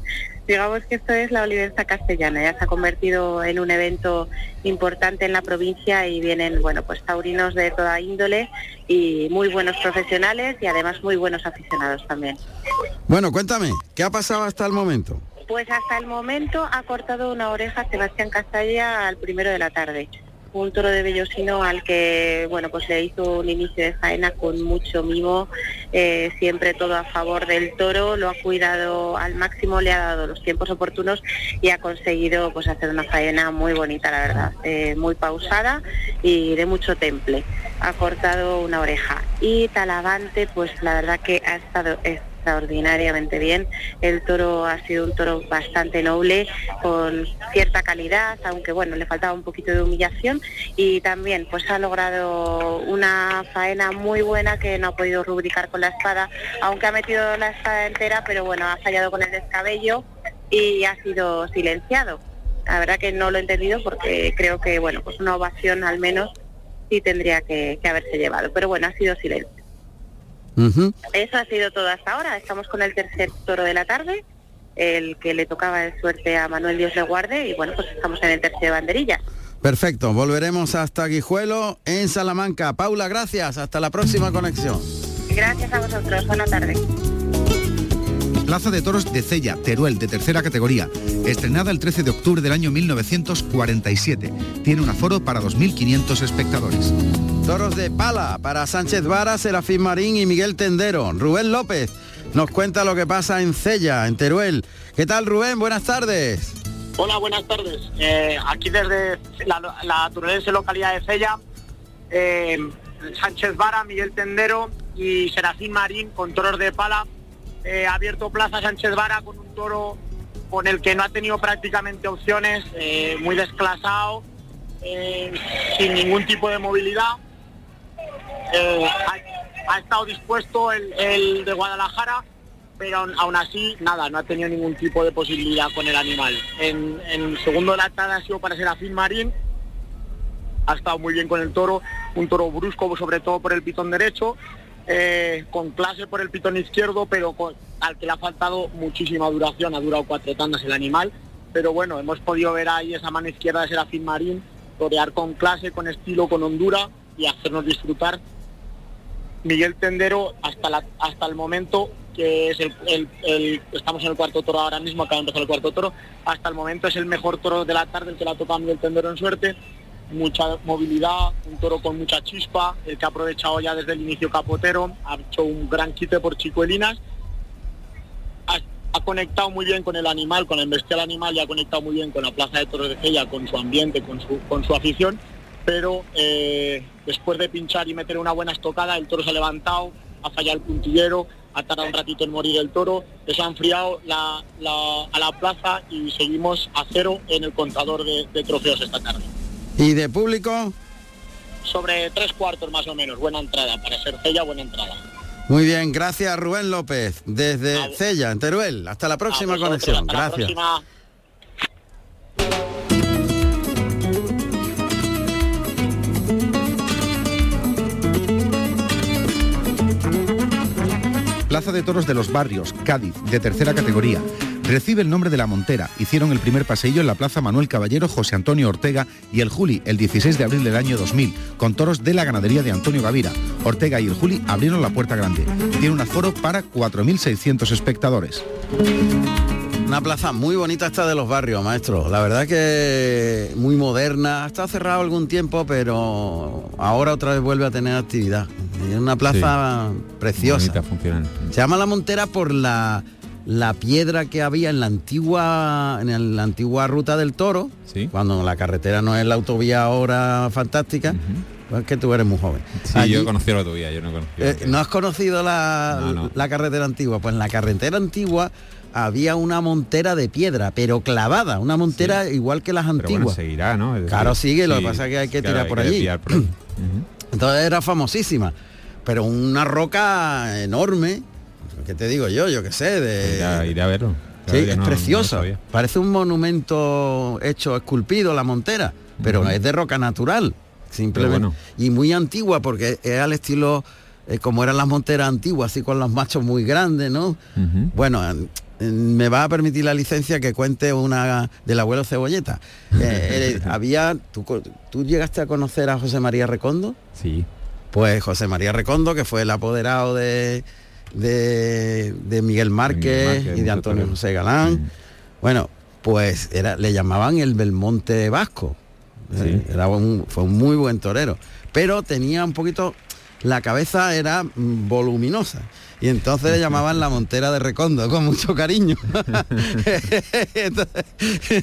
Digamos que esto es la Olivenza castellana, ya se ha convertido en un evento importante en la provincia y vienen, bueno, pues taurinos de toda índole y muy buenos profesionales y además muy buenos aficionados también. Bueno, cuéntame, ¿qué ha pasado hasta el momento? Pues hasta el momento ha cortado una oreja Sebastián Castalla al primero de la tarde un toro de Bellosino al que bueno pues le hizo un inicio de faena con mucho mimo, eh, siempre todo a favor del toro, lo ha cuidado al máximo, le ha dado los tiempos oportunos y ha conseguido pues hacer una faena muy bonita la verdad, eh, muy pausada y de mucho temple. Ha cortado una oreja y Talavante pues la verdad que ha estado extraordinariamente bien. El toro ha sido un toro bastante noble, con cierta calidad, aunque bueno, le faltaba un poquito de humillación y también pues ha logrado una faena muy buena que no ha podido rubricar con la espada, aunque ha metido la espada entera, pero bueno, ha fallado con el descabello y ha sido silenciado. La verdad que no lo he entendido porque creo que bueno, pues una ovación al menos sí tendría que, que haberse llevado, pero bueno, ha sido silencio. Eso ha sido todo hasta ahora. Estamos con el tercer toro de la tarde, el que le tocaba de suerte a Manuel Dios le guarde y bueno, pues estamos en el tercer banderilla. Perfecto, volveremos hasta Guijuelo en Salamanca. Paula, gracias. Hasta la próxima conexión. Gracias a vosotros. Buenas tardes. Plaza de Toros de Cella, Teruel, de tercera categoría, estrenada el 13 de octubre del año 1947. Tiene un aforo para 2.500 espectadores. Toros de pala para Sánchez Vara, Serafín Marín y Miguel Tendero. Rubén López nos cuenta lo que pasa en Cella, en Teruel. ¿Qué tal Rubén? Buenas tardes. Hola, buenas tardes. Eh, aquí desde la, la localidad de Cella, eh, Sánchez Vara, Miguel Tendero y Serafín Marín con toros de pala. Eh, ha abierto plaza Sánchez Vara con un toro con el que no ha tenido prácticamente opciones, muy desclasado, sin ningún tipo de movilidad. Eh, ha, estado dispuesto el, de Guadalajara, pero aún, así, nada, no ha tenido ningún tipo de posibilidad con el animal. En, en segundo la tarde ha sido para Serafín Marín, ha estado muy bien con el toro, un toro brusco sobre todo por el pitón derecho, eh, con clase por el pitón izquierdo, pero con- al que le ha faltado muchísima duración, ha durado cuatro tandas el animal, pero bueno, hemos podido ver ahí esa mano izquierda de Serafín Marín, torear con clase, con estilo, con hondura y hacernos disfrutar. Miguel Tendero hasta la, hasta el momento que es el, estamos en el cuarto toro ahora mismo, acaba de el cuarto toro, hasta el momento es el mejor toro de la tarde, el que le ha tocado Miguel Tendero en suerte, mucha movilidad, un toro con mucha chispa, el que ha aprovechado ya desde el inicio Capotero, ha hecho un gran quite por Chicuelinas, ha, conectado muy bien con el animal, con el bestial animal y ha conectado muy bien con la Plaza de Toros de Cella, con su ambiente, con su, con su afición, pero eh, después de pinchar y meter una buena estocada, el toro se ha levantado, ha fallado el puntillero, ha tardado un ratito en morir el toro, eso ha enfriado la- la- a la plaza y seguimos a cero en el contador de, de trofeos esta tarde. ¿Y de público? Sobre tres cuartos más o menos, buena entrada, para ser Cella, buena entrada. Muy bien, gracias Rubén López, desde Cella, en Teruel. Hasta la próxima vosotros, conexión. hasta la Gracias. próxima. Plaza de Toros de los Barrios, Cádiz, de tercera categoría. Recibe el nombre de la Montera. Hicieron el primer paseillo en la Plaza Manuel Caballero, José Antonio Ortega y el Juli el 16 de abril del año 2000, con toros de la ganadería de Antonio Gavira. Ortega y el Juli abrieron la puerta grande. Tiene un aforo para 4.600 espectadores. Una plaza muy bonita esta de los barrios, maestro. La verdad que muy moderna. Estado cerrado algún tiempo, pero ahora otra vez vuelve a tener actividad. Es una plaza preciosa. Bonita, funcional. Se llama La Montera por la, la piedra que había en la antigua en la antigua ruta del Toro, cuando la carretera no es la autovía ahora fantástica. es que tú eres muy joven. Sí, Allí- yo he conocido la tuya, yo no he conocido. eh, ¿No has conocido la, No, no. la carretera antigua? Pues en la carretera antigua había una montera de piedra, pero clavada, una montera igual que las Pero antiguas. bueno, seguirá, ¿no? Decir, Claro, sigue, lo que pasa es que hay que claro, tirar por que allí. Entonces era famosísima, pero una roca enorme, ¿qué te digo yo? Yo qué sé, de... Iré a- verlo. Sí, Claro, es no- preciosa. Parece un monumento hecho, esculpido, la montera, pero es de roca natural. simplemente. bueno. Y muy antigua porque es al estilo eh, como eran las monteras antiguas, así con los machos muy grandes, ¿no? Bueno, en- en- me va a permitir la licencia que cuente una del abuelo Cebolleta. Eh, eh, había, ¿tú, ¿tú llegaste a conocer a José María Recondo? Sí. Pues José María Recondo, que fue el apoderado de, de, de Miguel Márquez, Márquez, y de Antonio. José Galán. Bueno, pues era, le llamaban el Belmonte Vasco. Eh, Era un, fue un muy buen torero. Pero tenía un poquito, la cabeza era mm, voluminosa. Y entonces le llamaban la montera de Recondo, con mucho cariño. Entonces,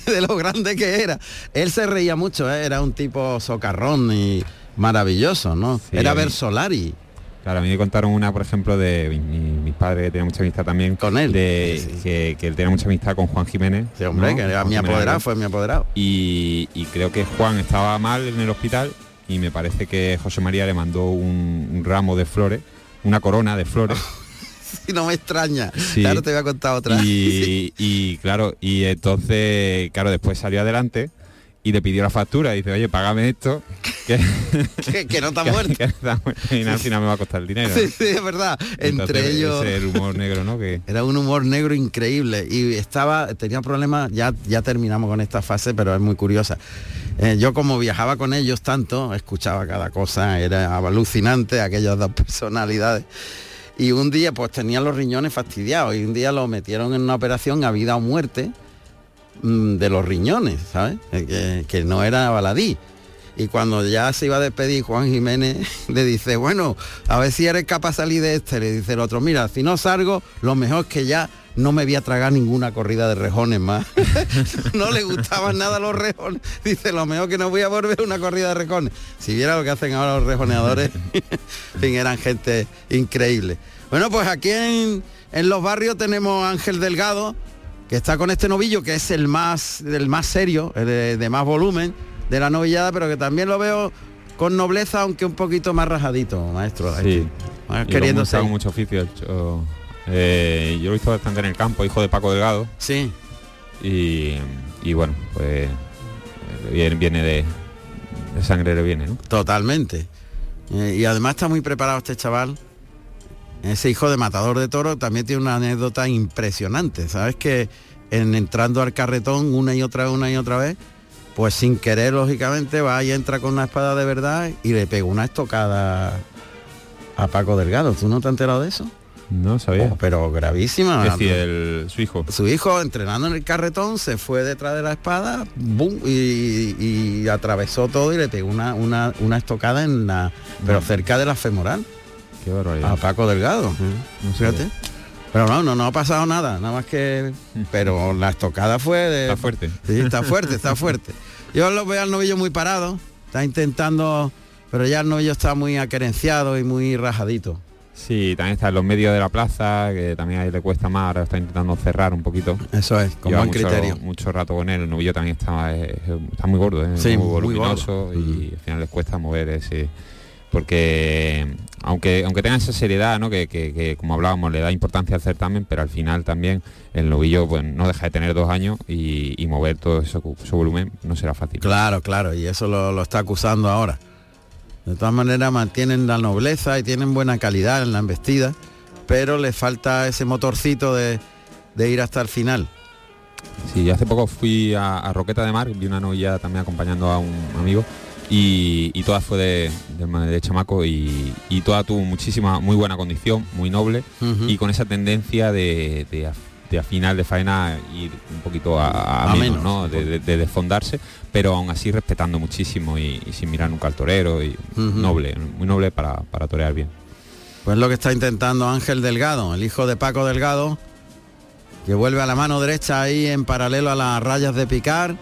de lo grande que era. Él se reía mucho, ¿eh? era un tipo socarrón y maravilloso, ¿no? Sí, era a mí- ver Solari. Claro, a mí me contaron una, por ejemplo, de mi, mi- mis padres que tenían mucha amistad también con él, de, Que, que él tenía mucha amistad con Juan Jiménez. Sí, hombre, ¿no? que era mi apoderado, fue mi apoderado. Y, y creo que Juan estaba mal en el hospital y me parece que José María le mandó un, un ramo de flores, una corona de flores. Si no me extraña. Sí. Claro, te voy a contar otra. Y, y, claro, y entonces, claro, después salió adelante y le pidió la factura y dice, oye, págame esto, que, que, que no está muerto. que y al final me va a costar dinero. Sí, sí, es verdad. Entonces, Entre ellos. el humor negro, ¿no? Que Era un humor negro increíble y estaba, tenía problemas, ya, ya terminamos con esta fase, pero es muy curiosa. Eh, yo como viajaba con ellos tanto, escuchaba cada cosa, era alucinante aquellas dos personalidades. Y un día pues tenían los riñones fastidiados y un día lo metieron en una operación a vida o muerte mm, de los riñones, ¿sabes? Eh, que no era baladí. Y cuando ya se iba a despedir, Juan Jiménez le dice, bueno, a ver si eres capaz de salir de este. Le dice el otro, mira, si no salgo, lo mejor es que ya no me voy a tragar ninguna corrida de rejones más. no le gustaban nada los rejones. Dice, lo mejor que no voy a volver una corrida de rejones. Si viera lo que hacen ahora los rejoneadores, eran gente increíble. Bueno, pues aquí en, en los barrios tenemos a Ángel Delgado, que está con este novillo, que es el más, el más serio, el de más volumen de la novillada, pero que también lo veo con nobleza, aunque un poquito más rajadito, maestro. Sí. Queriendo ser. mucho oficio. eh, yo lo he visto bastante en el campo, hijo de Paco Delgado. Sí. Y, y bueno, pues viene, viene de, de sangre le viene, ¿no? Totalmente. Eh, y además está muy preparado este chaval. Ese hijo de matador de toro también tiene una anécdota impresionante. Sabes que en entrando al carretón una y otra vez, una y otra vez, pues sin querer, lógicamente, va y entra con una espada de verdad y le pega una estocada a Paco Delgado. ¿Tú no te has enterado de eso? No sabía. Oh, pero gravísima. Es decir, el- su hijo. Su hijo entrenando en el carretón se fue detrás de la espada ¡bum! y, y atravesó todo y le pegó una, una, una estocada en la. pero cerca de la femoral. Qué barbaridad. A Paco Delgado. No Fíjate. Pero no, no, no ha pasado nada, nada más que. Pero la estocada fue de. Está fuerte. Sí, está fuerte, está fuerte. Yo lo veo al novillo muy parado, está intentando. Pero ya el novillo está muy aquerenciado y muy rajadito. Sí, también está en los medios de la plaza, que también ahí le cuesta más, ahora está intentando cerrar un poquito. Eso es, con Lleva buen mucho, criterio. mucho rato con él, el novillo también está, eh, está muy gordo, ¿eh? Sí, muy muy voluminoso gordo. y al final les cuesta mover ese porque aunque aunque tenga esa seriedad ¿no? que, que- que, como hablábamos le da importancia al certamen pero al final también el novillo pues no deja de tener dos años y, y mover todo eso, su volumen no será fácil Claro, claro, y eso lo, lo está acusando ahora. De todas maneras mantienen la nobleza y tienen buena calidad en la embestida, pero les falta ese motorcito de, de ir hasta el final. Sí, hace poco fui a, a Roqueta de Mar, vi una novilla también acompañando a un amigo y, y toda fue de, de, de chamaco y, y toda tuvo muchísima, muy buena condición, muy noble y con esa tendencia de, de a, de a final de faena ir un poquito a, a A menos, menos. ¿no? De, de- de desfondarse, pero aún así respetando muchísimo y, y sin mirar nunca al torero y noble, muy noble para, para torear bien. Pues lo que está intentando Ángel Delgado, el hijo de Paco Delgado, que vuelve a la mano derecha ahí en paralelo a las rayas de picar.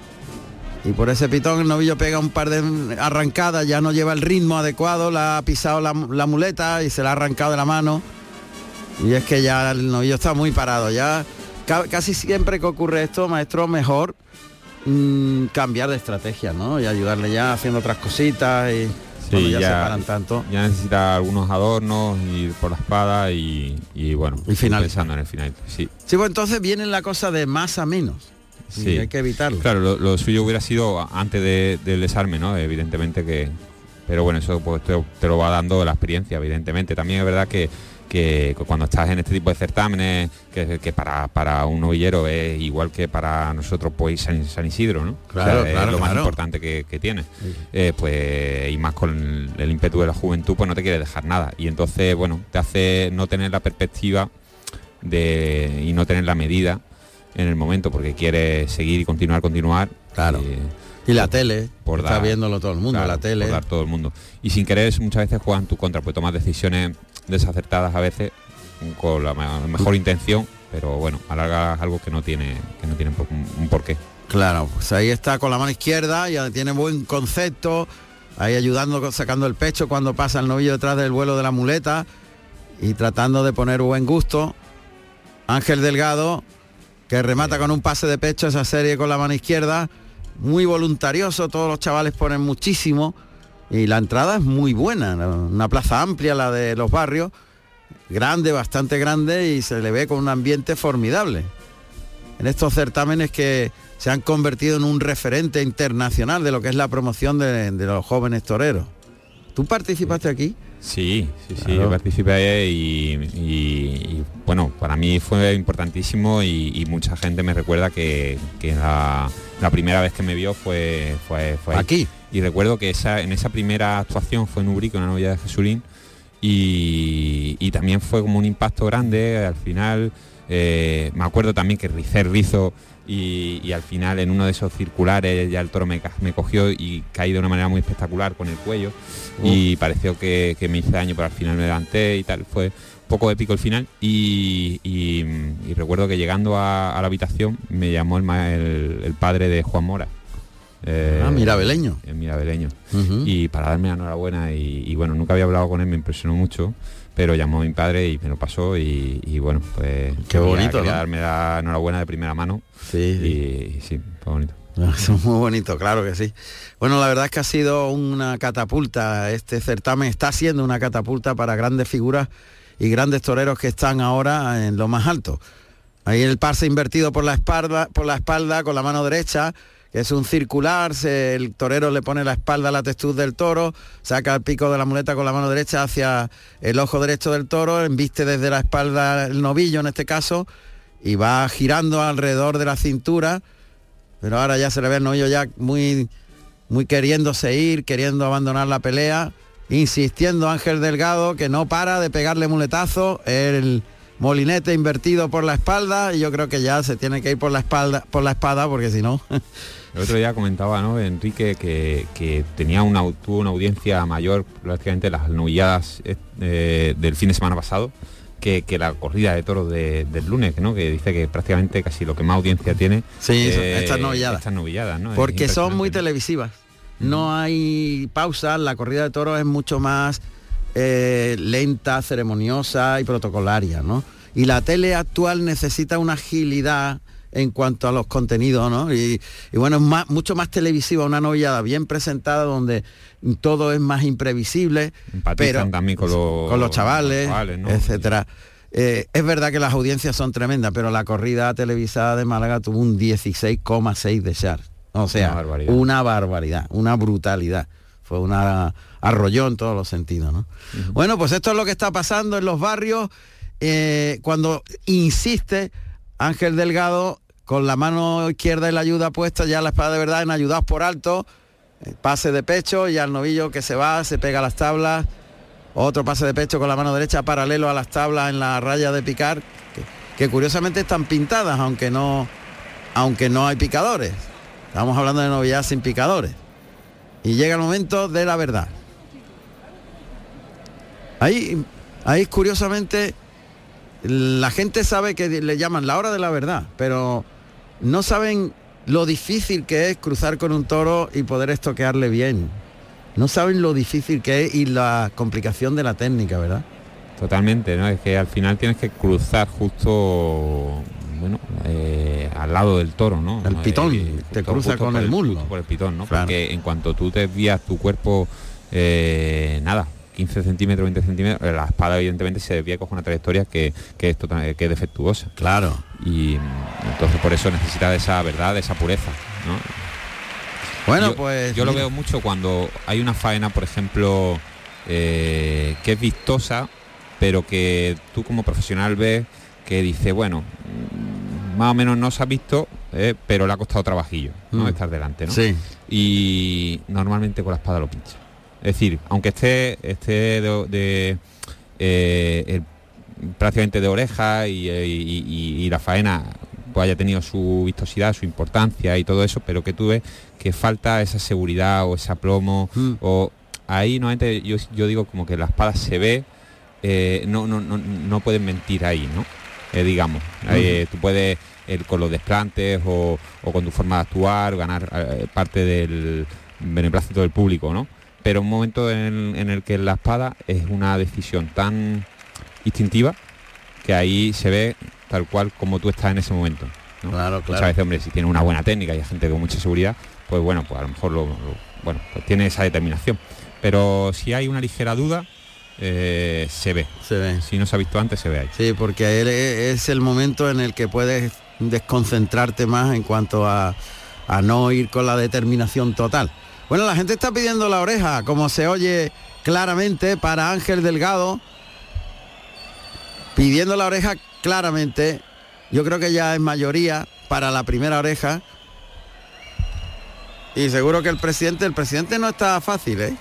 Y por ese pitón el novillo pega un par de arrancadas, ya no lleva el ritmo adecuado, la ha pisado la, la muleta y se la ha arrancado de la mano. Y es que ya el novillo está muy parado. Ya ca- casi siempre que ocurre esto, maestro, mejor mm, cambiar de estrategia, ¿no? Y ayudarle ya haciendo otras cositas y cuando ya, se paran tanto. ya necesita algunos adornos, ir por la espada y, y bueno, Y finalizar. pensando en el final. Sí, Sí, pues entonces viene la cosa de más a menos. Sí. Y hay que evitarlo. Claro, lo, lo suyo hubiera sido antes de- del desarme, ¿no? Evidentemente que, pero bueno, eso pues, te, te lo va dando la experiencia, evidentemente. También es verdad que que cuando estás en este tipo de certámenes, que, que para, para, un novillero es igual que para nosotros pues San, San Isidro, ¿no? Claro, o sea, claro, es lo más claro. importante que, que tiene. Eh, pues, y más con el, ímpetu de la juventud, pues no te quiere dejar nada. Y entonces, bueno, te hace no tener la perspectiva de, y no tener la medida en el momento, porque quiere seguir y continuar, continuar. Claro. Y, Y la tele, por está dar- viéndolo todo el mundo, claro, la tele. por dar todo el mundo. Y sin querer muchas veces juegan tu contra, pues tomas decisiones desacertadas a veces con la mejor intención, pero bueno, alargas algo que no tiene, que no tiene un, un porqué. Claro, pues ahí está con la mano izquierda, ya tiene buen concepto, ahí ayudando, sacando el pecho cuando pasa el novillo detrás del vuelo de la muleta y tratando de poner buen gusto. Ángel Delgado, que remata con un pase de pecho esa serie con la mano izquierda, muy voluntarioso, todos los chavales ponen muchísimo. Y la entrada es muy buena, una plaza amplia la de los barrios, grande, bastante grande y se le ve con un ambiente formidable. En estos certámenes que se han convertido en un referente internacional de lo que es la promoción de, de los jóvenes toreros. ¿Tú participaste aquí? Sí, sí, sí, yo participé y, y- y, bueno, para mí fue importantísimo y, y mucha gente me recuerda que, que la, la primera vez que me vio fue, fue, fue ahí. Aquí. Y recuerdo que esa, en esa primera actuación fue en Ubrique, una novia de Jesulín, y, también fue como un impacto grande al final. eh, me acuerdo también que ricé el rizo y, y al final en uno de esos circulares ya el toro me, cogió y caí de una manera muy espectacular con el cuello y pareció que, que me hice daño, pero al final me levanté y tal. Fue un poco épico el final y, y- y recuerdo que llegando a, a la habitación me llamó el, ma- el- el padre de Juan Mora. eh, Ah, mirabeleño. El mirabeleño. Y para darme la enhorabuena y, y bueno, nunca había hablado con él, me impresionó mucho, pero llamó a mi padre y me lo pasó y, y bueno, pues Qué bonito, quería ¿no? darme la enhorabuena de primera mano. Sí, Y, y sí, fue bonito. Eso es muy bonito, claro que sí. Bueno, la verdad es que ha sido una catapulta. Este certamen está siendo una catapulta para grandes figuras y grandes toreros que están ahora en lo más alto. Ahí el parse invertido por la espalda, por la espalda con la mano derecha, es un circular, el torero le pone la espalda a la textura del toro, saca el pico de la muleta con la mano derecha hacia el ojo derecho del toro, embiste desde la espalda el novillo en este caso, y va girando alrededor de la cintura pero ahora ya se le ve el novillo ya muy, muy queriéndose ir, queriendo abandonar la pelea, insistiendo Ángel Delgado que no para de pegarle muletazo, el molinete invertido por la espalda y yo creo que ya se tiene que ir por la espalda, por la espada porque si no. El otro día comentaba, ¿no? Enrique que, que tenía una, tuvo una audiencia mayor prácticamente las novilladas eh, del fin de semana pasado que, que la corrida de toros de- del lunes, ¿no? Que dice que prácticamente casi lo que más audiencia tiene. Sí, eh, estas novilladas. Estas novilladas, ¿no? Es porque son muy televisivas. No hay pausas, la corrida de toros es mucho más eh, lenta, ceremoniosa y protocolaria, ¿no? Y la tele actual necesita una agilidad en cuanto a los contenidos, ¿no? Y, y bueno, es más- mucho más televisiva, una novillada bien presentada donde todo es más imprevisible, Empatizan pero también con los, con los chavales, chavales, ¿no? etcétera. Eh, es verdad que las audiencias son tremendas, pero la corrida televisada de Málaga tuvo un 16,6 de share. O sea, Una barbaridad. una barbaridad, una brutalidad. Fue una arrolló en todos los sentidos, ¿no? Bueno, pues esto es lo que está pasando en los barrios. eh, cuando insiste Ángel Delgado con la mano izquierda y la ayuda puesta, ya la espada de verdad en ayudados por alto, eh, pase de pecho y al novillo que se va, se pega a las tablas, otro pase de pecho con la mano derecha paralelo a las tablas en la raya de picar, que, curiosamente están pintadas, aunque no, aunque no hay picadores. Estamos hablando de novedad sin picadores. Y llega el momento de la verdad. Ahí, ahí curiosamente la gente sabe que le llaman la hora de la verdad, pero no saben lo difícil que es cruzar con un toro y poder estoquearle bien. No saben lo difícil que es y la complicación de la técnica, ¿verdad? Totalmente, ¿no? Es que al final tienes que cruzar justo, bueno, eh, al lado del toro, ¿no? El pitón, Eh, te cruza con por el muslo. Por el pitón, ¿no? Claro. Porque en cuanto tú te desvías tu cuerpo, eh, nada, 15 centímetros, 20 centímetros, eh, la espada evidentemente se desvía con una trayectoria que, que es, que es defectuosa. Claro. Y mm, entonces por eso necesita de esa verdad, de esa pureza, ¿no? Bueno, Yo- pues, Yo lo veo mucho cuando hay una faena, por ejemplo, eh, que es vistosa, pero que tú como profesional ves que dice, bueno, mm, más o menos no se ha visto, eh, pero le ha costado trabajillo, ¿no? Mm. Estar delante, ¿no? Sí. Y normalmente con la espada lo pincha. Es decir, aunque esté, esté de, de, eh, el- prácticamente de oreja y, eh, y- y- y la faena pues haya tenido su vistosidad, su importancia y todo eso, pero que tú ves que falta esa seguridad o ese aplomo o ahí normalmente yo, yo digo como que la espada se ve, eh, no, no, no, no pueden mentir ahí, ¿no? Eh, digamos, Ahí, eh, tú puedes con los desplantes o, o con tu forma de actuar ganar parte del beneplácito del público, ¿no? Pero un momento en, en el que la espada es una decisión tan instintiva que ahí se ve tal cual como tú estás en ese momento. ¿no? Claro, Muchas veces, hombre, si tiene una buena técnica y hay gente con mucha seguridad, pues bueno, pues a lo mejor lo, lo- bueno, pues tiene esa determinación. Pero si hay una ligera duda, eh, se ve. Se ve. Si no se ha visto antes, se ve ahí. Sí, porque él es el momento en el que puedes desconcentrarte más en cuanto a, a no ir con la determinación total. Bueno, la gente está pidiendo la oreja, como se oye claramente para Ángel Delgado, pidiendo la oreja claramente. Yo creo que ya es mayoría para la primera oreja. Y seguro que el presidente, el presidente no está fácil, ¿eh?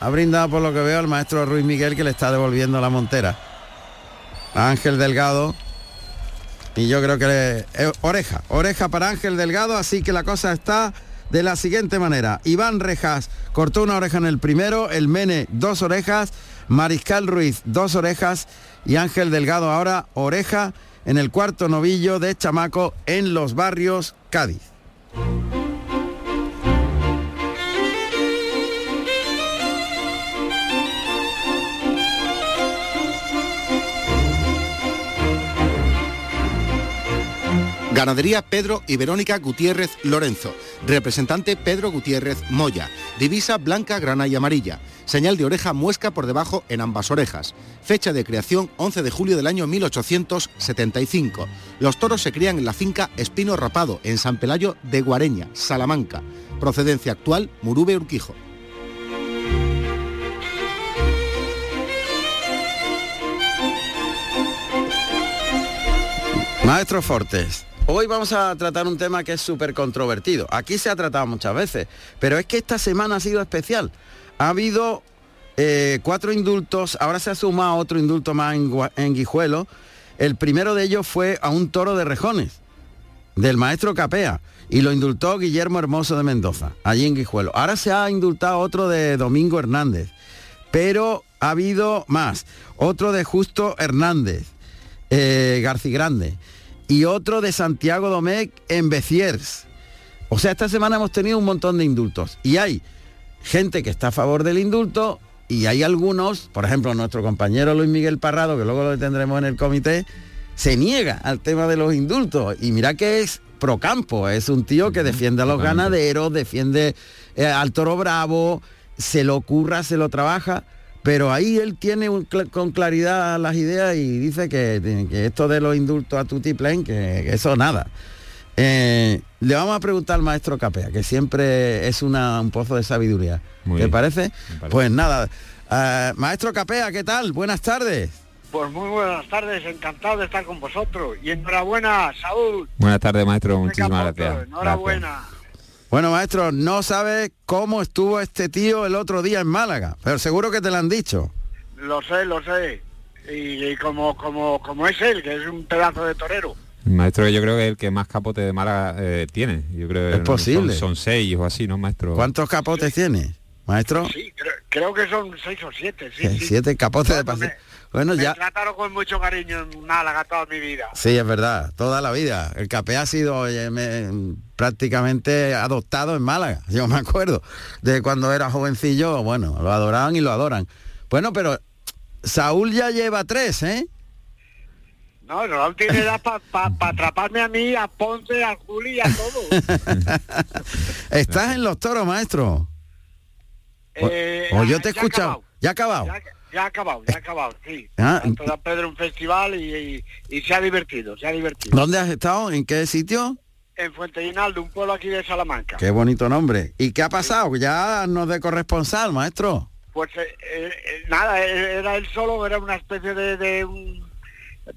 Ha brindado por lo que veo al maestro Ruiz Miguel que le está devolviendo la montera. A Ángel Delgado. Y yo creo que eh, oreja, oreja para Ángel Delgado, así que la cosa está de la siguiente manera. Iván Rejas cortó una oreja en el primero, el Mene dos orejas, Mariscal Ruiz dos orejas y Ángel Delgado ahora oreja en el cuarto novillo de Chamaco en los barrios Cádiz. Ganadería Pedro y Verónica Gutiérrez Lorenzo. Representante Pedro Gutiérrez Moya. Divisa blanca, grana y amarilla. Señal de oreja muesca por debajo en ambas orejas. Fecha de creación 11 de julio del año 1875. Los toros se crían en la finca Espino Rapado, en San Pelayo de Guareña, Salamanca. Procedencia actual, Murube Urquijo. Maestro Fortes, hoy vamos a tratar un tema que es súper controvertido. Aquí se ha tratado muchas veces, pero es que esta semana ha sido especial. Ha habido eh, cuatro indultos, ahora se ha sumado otro indulto más en, Guijuelo. El primero de ellos fue a un toro de rejones, del maestro Capea, y lo indultó Guillermo Hermoso de Mendoza, allí en Guijuelo. Ahora se ha indultado otro de Domingo Hernández, pero ha habido más. Otro de Justo Hernández, eh, Garcigrande, y otro de Santiago Domecq en Beciers. O sea, esta semana hemos tenido un montón de indultos. Y hay gente que está a favor del indulto y hay algunos, por ejemplo, nuestro compañero Luis Miguel Parrado, que luego lo tendremos en el comité, se niega al tema de los indultos. Y mira que es pro campo, es un tío que defiende a los ganaderos, defiende eh, al toro bravo, se lo curra, se lo trabaja. Pero ahí él tiene un cl- con claridad las ideas y dice que, que esto de los indultos a Tutiplén, que, que eso nada. Eh, le vamos a preguntar al maestro Capea, que siempre es una- un pozo de sabiduría. Muy ¿Te parece? Pues nada. eh, maestro Capea, ¿qué tal? Buenas tardes. Pues muy buenas tardes, encantado de estar con vosotros. Y enhorabuena, Saúl. Buenas tardes, maestro. Muchísimas Capoto, gracias. Enhorabuena. Bueno, maestro, no sabe cómo estuvo este tío el otro día en Málaga, pero seguro que te lo han dicho. Lo sé, lo sé. Y, y como, como, como es él, que es un pedazo de torero. Maestro yo creo que es el que más capote de Málaga eh, tiene. Yo creo que Es no, posible. Son, son seis o así, ¿no, maestro? ¿Cuántos capotes tiene, maestro? Sí, creo, creo que son seis o siete. Sí, Eh, sí. Siete capotes de Bueno, paseo. Bueno, Me ya. trataron con mucho cariño en Málaga toda mi vida. Sí, es verdad, toda la vida. El Capea ha sido oye, me- prácticamente adoptado en Málaga. Yo me acuerdo de cuando era jovencillo, bueno, lo adoraban y lo adoran. Bueno, pero Saúl ya lleva tres, ¿eh? No, no tiene edad para atraparme a mí, a Ponce, a Juli, a todo. Estás en los toros, maestro. O, Eh, o yo te he escuchado. acabado. ¿Ya ha acabado? Ya, ya ha acabado, ya ha acabado, sí. Ah, Pedro un festival y, y- y se ha divertido, se ha divertido. ¿Dónde has estado? ¿En qué sitio? En Fuente un pueblo aquí de Salamanca. Qué bonito nombre. ¿Y qué ha pasado? Ya nos de corresponsal, maestro. Pues eh, eh, nada, eh, era él solo, era una especie de, de un,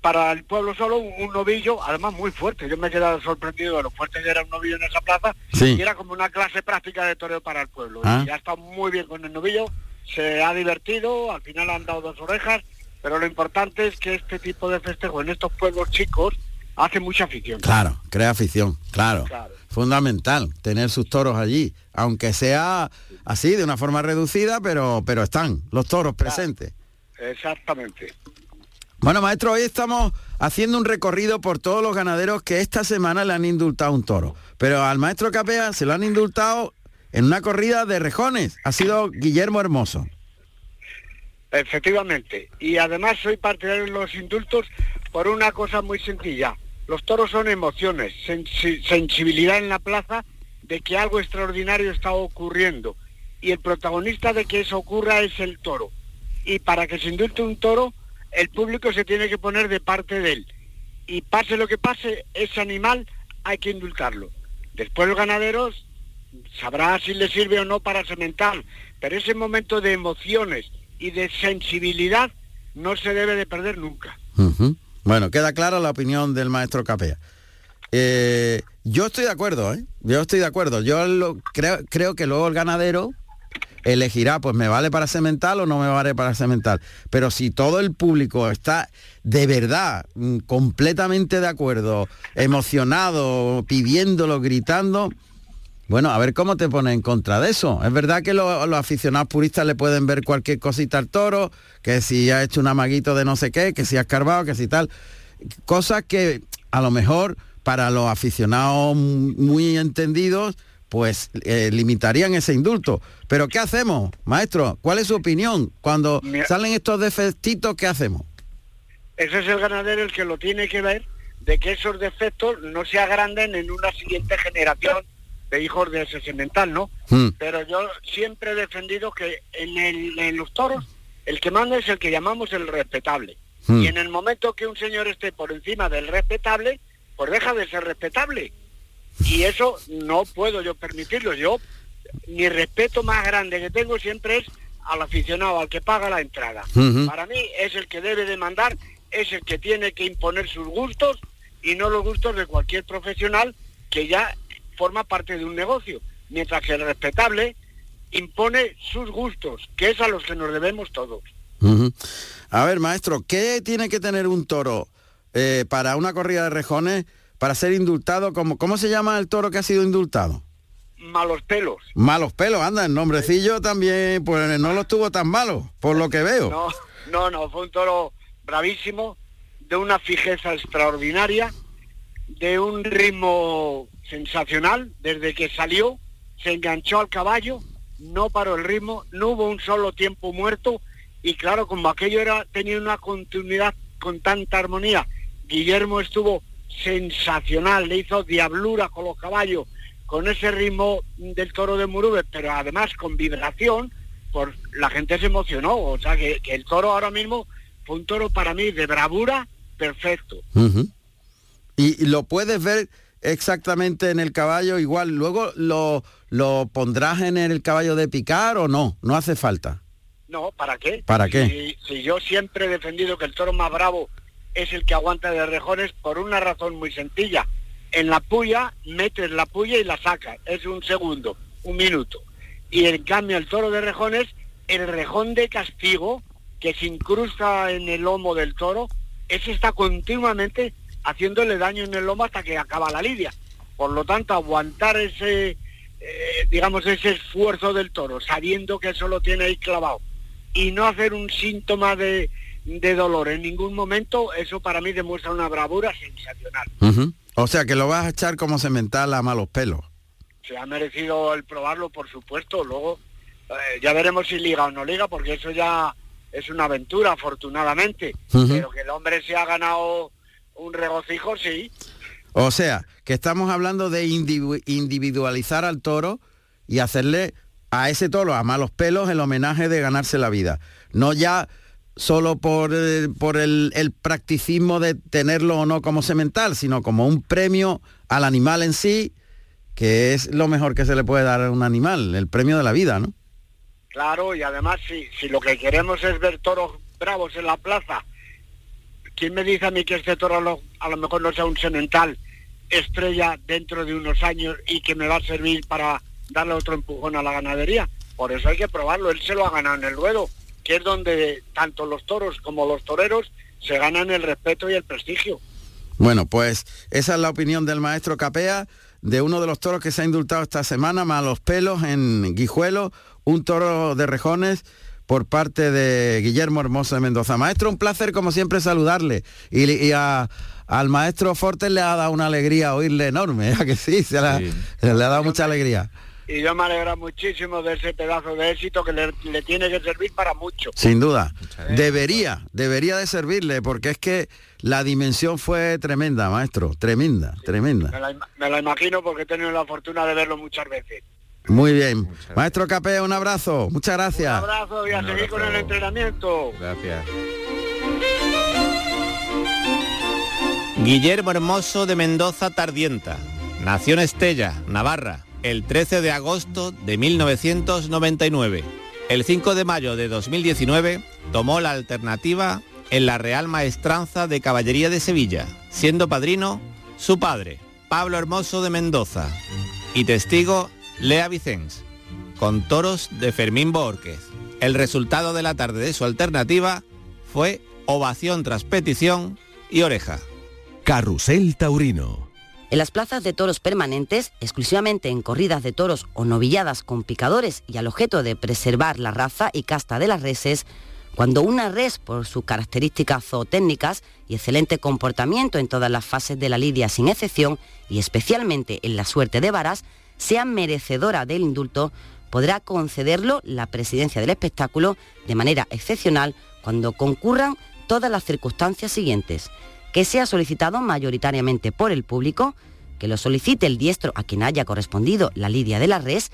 para el pueblo solo, un, un novillo, además muy fuerte. Yo me he quedado sorprendido de lo fuerte que era un novillo en esa plaza. Sí. Y era como una clase práctica de toreo para el pueblo. Ah. Y ya está muy bien con el novillo, se ha divertido, al final han dado dos orejas, pero lo importante es que este tipo de festejo en estos pueblos chicos hace mucha afición. Claro, crea afición, claro. Claro. Fundamental tener sus toros allí, aunque sea así, de una forma reducida, pero, pero están los toros presentes. Exactamente. Bueno, maestro, hoy estamos haciendo un recorrido por todos los ganaderos que esta semana le han indultado un toro. Pero al maestro Capea se lo han indultado en una corrida de rejones. Ha sido Guillermo Hermoso. Efectivamente. Y además soy partidario de los indultos por una cosa muy sencilla. Los toros son emociones, sensi- sensibilidad en la plaza de que algo extraordinario está ocurriendo. Y el protagonista de que eso ocurra es el toro. Y para que se indulte un toro, el público se tiene que poner de parte de él. Y pase lo que pase, ese animal hay que indultarlo. Después los ganaderos sabrá si le sirve o no para sementar, pero ese momento de emociones y de sensibilidad no se debe de perder nunca. Bueno, queda clara la opinión del maestro Capea. Eh, yo estoy de acuerdo, ¿eh? Yo estoy de acuerdo. Yo creo, creo que luego el ganadero elegirá, pues me vale para cemental o no me vale para cemental. Pero si todo el público está de verdad mm, completamente de acuerdo, emocionado, pidiéndolo, gritando, bueno, a ver cómo te pone en contra de eso. Es verdad que lo- los aficionados puristas le pueden ver cualquier cosita al toro, que si ha hecho un amaguito de no sé qué, que si ha escarbado, que si tal. Cosas que a lo mejor para los aficionados muy entendidos, pues eh, limitarían ese indulto. Pero ¿qué hacemos, maestro? ¿Cuál es su opinión? Cuando Mira- salen estos defectitos, ¿qué hacemos? Ese es el ganadero el que lo tiene que ver de que esos defectos no se agranden en una siguiente generación de hijos de ese semental, ¿no? Hmm. Pero yo siempre he defendido que en, el- en los toros el que manda es el que llamamos el respetable. Hmm. Y en el momento que un señor esté por encima del respetable, pues deja de ser respetable. Y eso no puedo yo permitirlo. Yo, mi respeto más grande que tengo siempre es al aficionado, al que paga la entrada. Para mí es el que debe de mandar, es el que tiene que imponer sus gustos y no los gustos de cualquier profesional que ya forma parte de un negocio. Mientras que el respetable impone sus gustos, que es a los que nos debemos todos. A ver, maestro, ¿qué tiene que tener un toro eh, para una corrida de rejones para ser indultado? Como, ¿Cómo se llama el toro que ha sido indultado? Malos pelos. Malos pelos, anda, el nombrecillo también, pues no lo estuvo tan malo, por lo que veo. No, no, no, fue un toro bravísimo, de una fijeza extraordinaria, de un ritmo sensacional, desde que salió, se enganchó al caballo, no paró el ritmo, no hubo un solo tiempo muerto, y claro, como aquello era, tenía una continuidad con tanta armonía, Guillermo estuvo sensacional, le hizo diablura con los caballos, con ese ritmo del toro de Murube, pero además con vibración, pues la gente se emocionó. O sea que, el toro ahora mismo fue un toro para mí de bravura perfecto. Y lo puedes ver exactamente en el caballo igual. Luego lo, lo pondrás en el caballo de picar o no, no hace falta. No, ¿para qué? ¿Para qué? Si, si yo siempre he defendido que el toro más bravo es el que aguanta de rejones por una razón muy sencilla. En la puya metes la puya y la sacas. Es un segundo, un minuto. Y en cambio el toro de rejones, el rejón de castigo que se incrusta en el lomo del toro, ese está continuamente haciéndole daño en el lomo hasta que acaba la lidia. Por lo tanto, aguantar ese, eh, digamos, ese esfuerzo del toro, sabiendo que eso lo tiene ahí clavado, y no hacer un síntoma de, de dolor en ningún momento, eso para mí demuestra una bravura sensacional. O sea que lo vas a echar como semental a malos pelos. Se ha merecido el probarlo, por supuesto, luego eh, ya veremos si liga o no liga, porque eso ya es una aventura, afortunadamente, pero que el hombre se ha ganado un regocijo, sí. O sea, que estamos hablando de individu- individualizar al toro y hacerle a ese toro, a malos pelos, el homenaje de ganarse la vida. No ya solo por, eh, por el, el practicismo de tenerlo o no como semental, sino como un premio al animal en sí, que es lo mejor que se le puede dar a un animal, el premio de la vida, ¿no? Claro, y además si, si lo que queremos es ver toros bravos en la plaza, ¿quién me dice a mí que este toro a lo, mejor no sea un semental estrella dentro de unos años y que me va a servir para darle otro empujón a la ganadería? Por eso hay que probarlo, él se lo ha ganado en el ruedo, que es donde tanto los toros como los toreros se ganan el respeto y el prestigio. Bueno, pues esa es la opinión del maestro Capea de uno de los toros que se ha indultado esta semana, Malos Pelos, en Guijuelo, un toro de rejones por parte de Guillermo Hermoso de Mendoza. Maestro, un placer como siempre saludarle. Y, y a, al maestro Fortes le ha dado una alegría oírle enorme, ¿a que sí? Se, la, se le ha dado mucha alegría. Y yo me alegra muchísimo de ese pedazo de éxito que le, le tiene que servir para mucho. Sin duda. Debería, debería de servirle, porque es que la dimensión fue tremenda, maestro. Tremenda, tremenda. Me la, me la imagino porque he tenido la fortuna de verlo muchas veces. Muy bien. Maestro Capea, un abrazo. Muchas gracias. Un abrazo y a seguir con el entrenamiento. Gracias. Guillermo Hermoso de Mendoza Tardienta. Nació en Estella, Navarra, el 13 de agosto de 1999. El 5 de mayo de 2019 tomó la alternativa en la Real Maestranza de Caballería de Sevilla, siendo padrino su padre, Pablo Hermoso de Mendoza, y testigo Lea Vicens, con toros de Fermín Borquez. El resultado de la tarde de su alternativa fue ovación tras petición y oreja. Carrusel Taurino. En las plazas de toros permanentes, exclusivamente en corridas de toros o novilladas con picadores y al objeto de preservar la raza y casta de las reses, cuando una res, por sus características zootécnicas y excelente comportamiento en todas las fases de la lidia sin excepción, y especialmente en la suerte de varas, sea merecedora del indulto, podrá concederlo la presidencia del espectáculo de manera excepcional cuando concurran todas las circunstancias siguientes que sea solicitado mayoritariamente por el público, que lo solicite el diestro a quien haya correspondido la lidia de la res,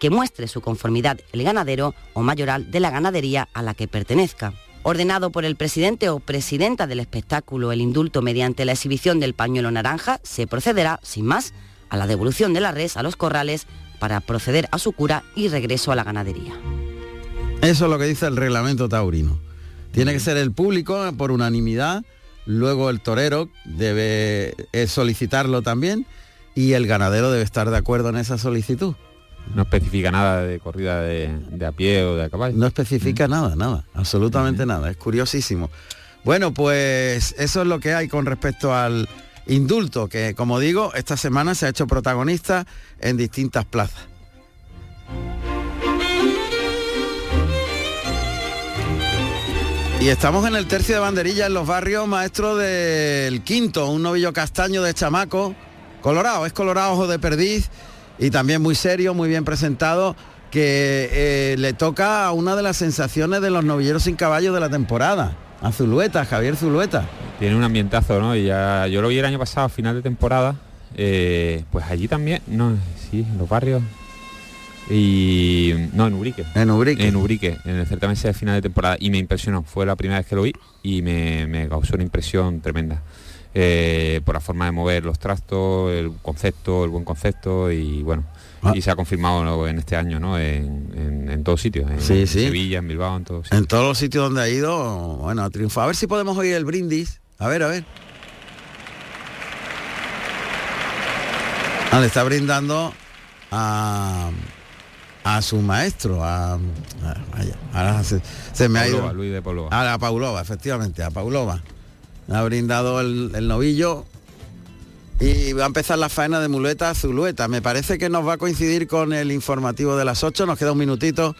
que muestre su conformidad el ganadero o mayoral de la ganadería a la que pertenezca. Ordenado por el presidente o presidenta del espectáculo el indulto mediante la exhibición del pañuelo naranja, se procederá, sin más, a la devolución de la res a los corrales para proceder a su cura y regreso a la ganadería. Eso es lo que dice el reglamento taurino. Tiene que ser el público por unanimidad, luego el torero debe eh, solicitarlo también y el ganadero debe estar de acuerdo en esa solicitud. No especifica nada de corrida de, de a pie o de a caballo. No especifica nada, nada, absolutamente nada. Es curiosísimo. Bueno, pues eso es lo que hay con respecto al indulto, que como digo, esta semana se ha hecho protagonista en distintas plazas. Y estamos en el tercio de banderilla en los barrios, maestro del quinto, un novillo castaño de chamaco, colorado, es colorado ojo de perdiz y también muy serio, muy bien presentado, que eh, le toca a una de las sensaciones de los novilleros sin caballo de la temporada, a Zulueta, Javier Zulueta. Tiene un ambientazo, ¿no? Y ya, yo lo vi el año pasado, final de temporada, eh, pues allí también, no, sí, en los barrios. Y no, en Ubrique. En Ubrique. En Ubrique, en el certamen de final de temporada. Y me impresionó, fue la primera vez que lo vi y me, me causó una impresión tremenda. Eh, por la forma de mover los trastos, el concepto, el buen concepto y bueno. Ah. Y se ha confirmado en este año, ¿no? En, en- en todos sitios. En Sí, sí. Sevilla, en Bilbao, en todos sitios. En todos los sitios donde ha ido, bueno, ha triunfado. A ver si podemos oír el brindis. A ver, a ver. Ah, le está brindando a, a su maestro, a, a- vaya, ahora se, se me ha ido. Luis de Paulova. A la Paulova, efectivamente, a Paulova. Ha brindado el, el novillo y va a empezar la faena de muleta a Zulueta. Me parece que nos va a coincidir con el informativo de las 8, nos queda un minutito.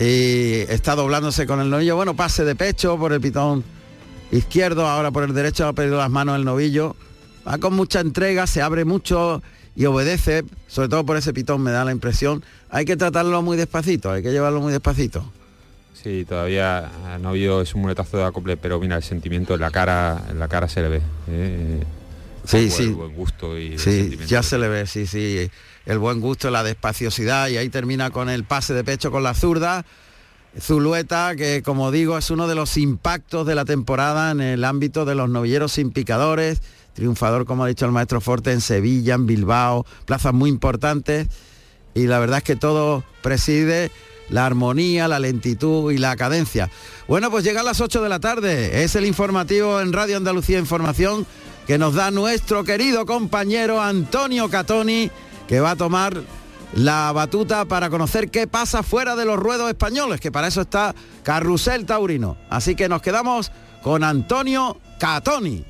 Y está doblándose con el novillo. Bueno, pase de pecho por el pitón izquierdo, ahora por el derecho ha perdido las manos el novillo. Va con mucha entrega, se abre mucho y obedece, sobre todo por ese pitón me da la impresión. Hay que tratarlo muy despacito, hay que llevarlo muy despacito. Sí, todavía no ha habido ese muletazo de acople, pero mira, el sentimiento en la cara, en la cara se le ve. ¿eh? Sí, El sí. buen gusto y el Sí, ya se le ve, sí, sí. El buen gusto, la despaciosidad y ahí termina con el pase de pecho con la zurda. Zulueta, que como digo es uno de los impactos de la temporada en el ámbito de los novilleros sin picadores, triunfador, como ha dicho el maestro Forte, en Sevilla, en Bilbao, plazas muy importantes. Y la verdad es que todo preside la armonía, la lentitud y la cadencia. Bueno, pues llega a las 8 de la tarde. Es el informativo en Radio Andalucía Información que nos da nuestro querido compañero Antonio Catoni, que va a tomar la batuta para conocer qué pasa fuera de los ruedos españoles, que para eso está Carrusel Taurino. Así que nos quedamos con Antonio Catoni.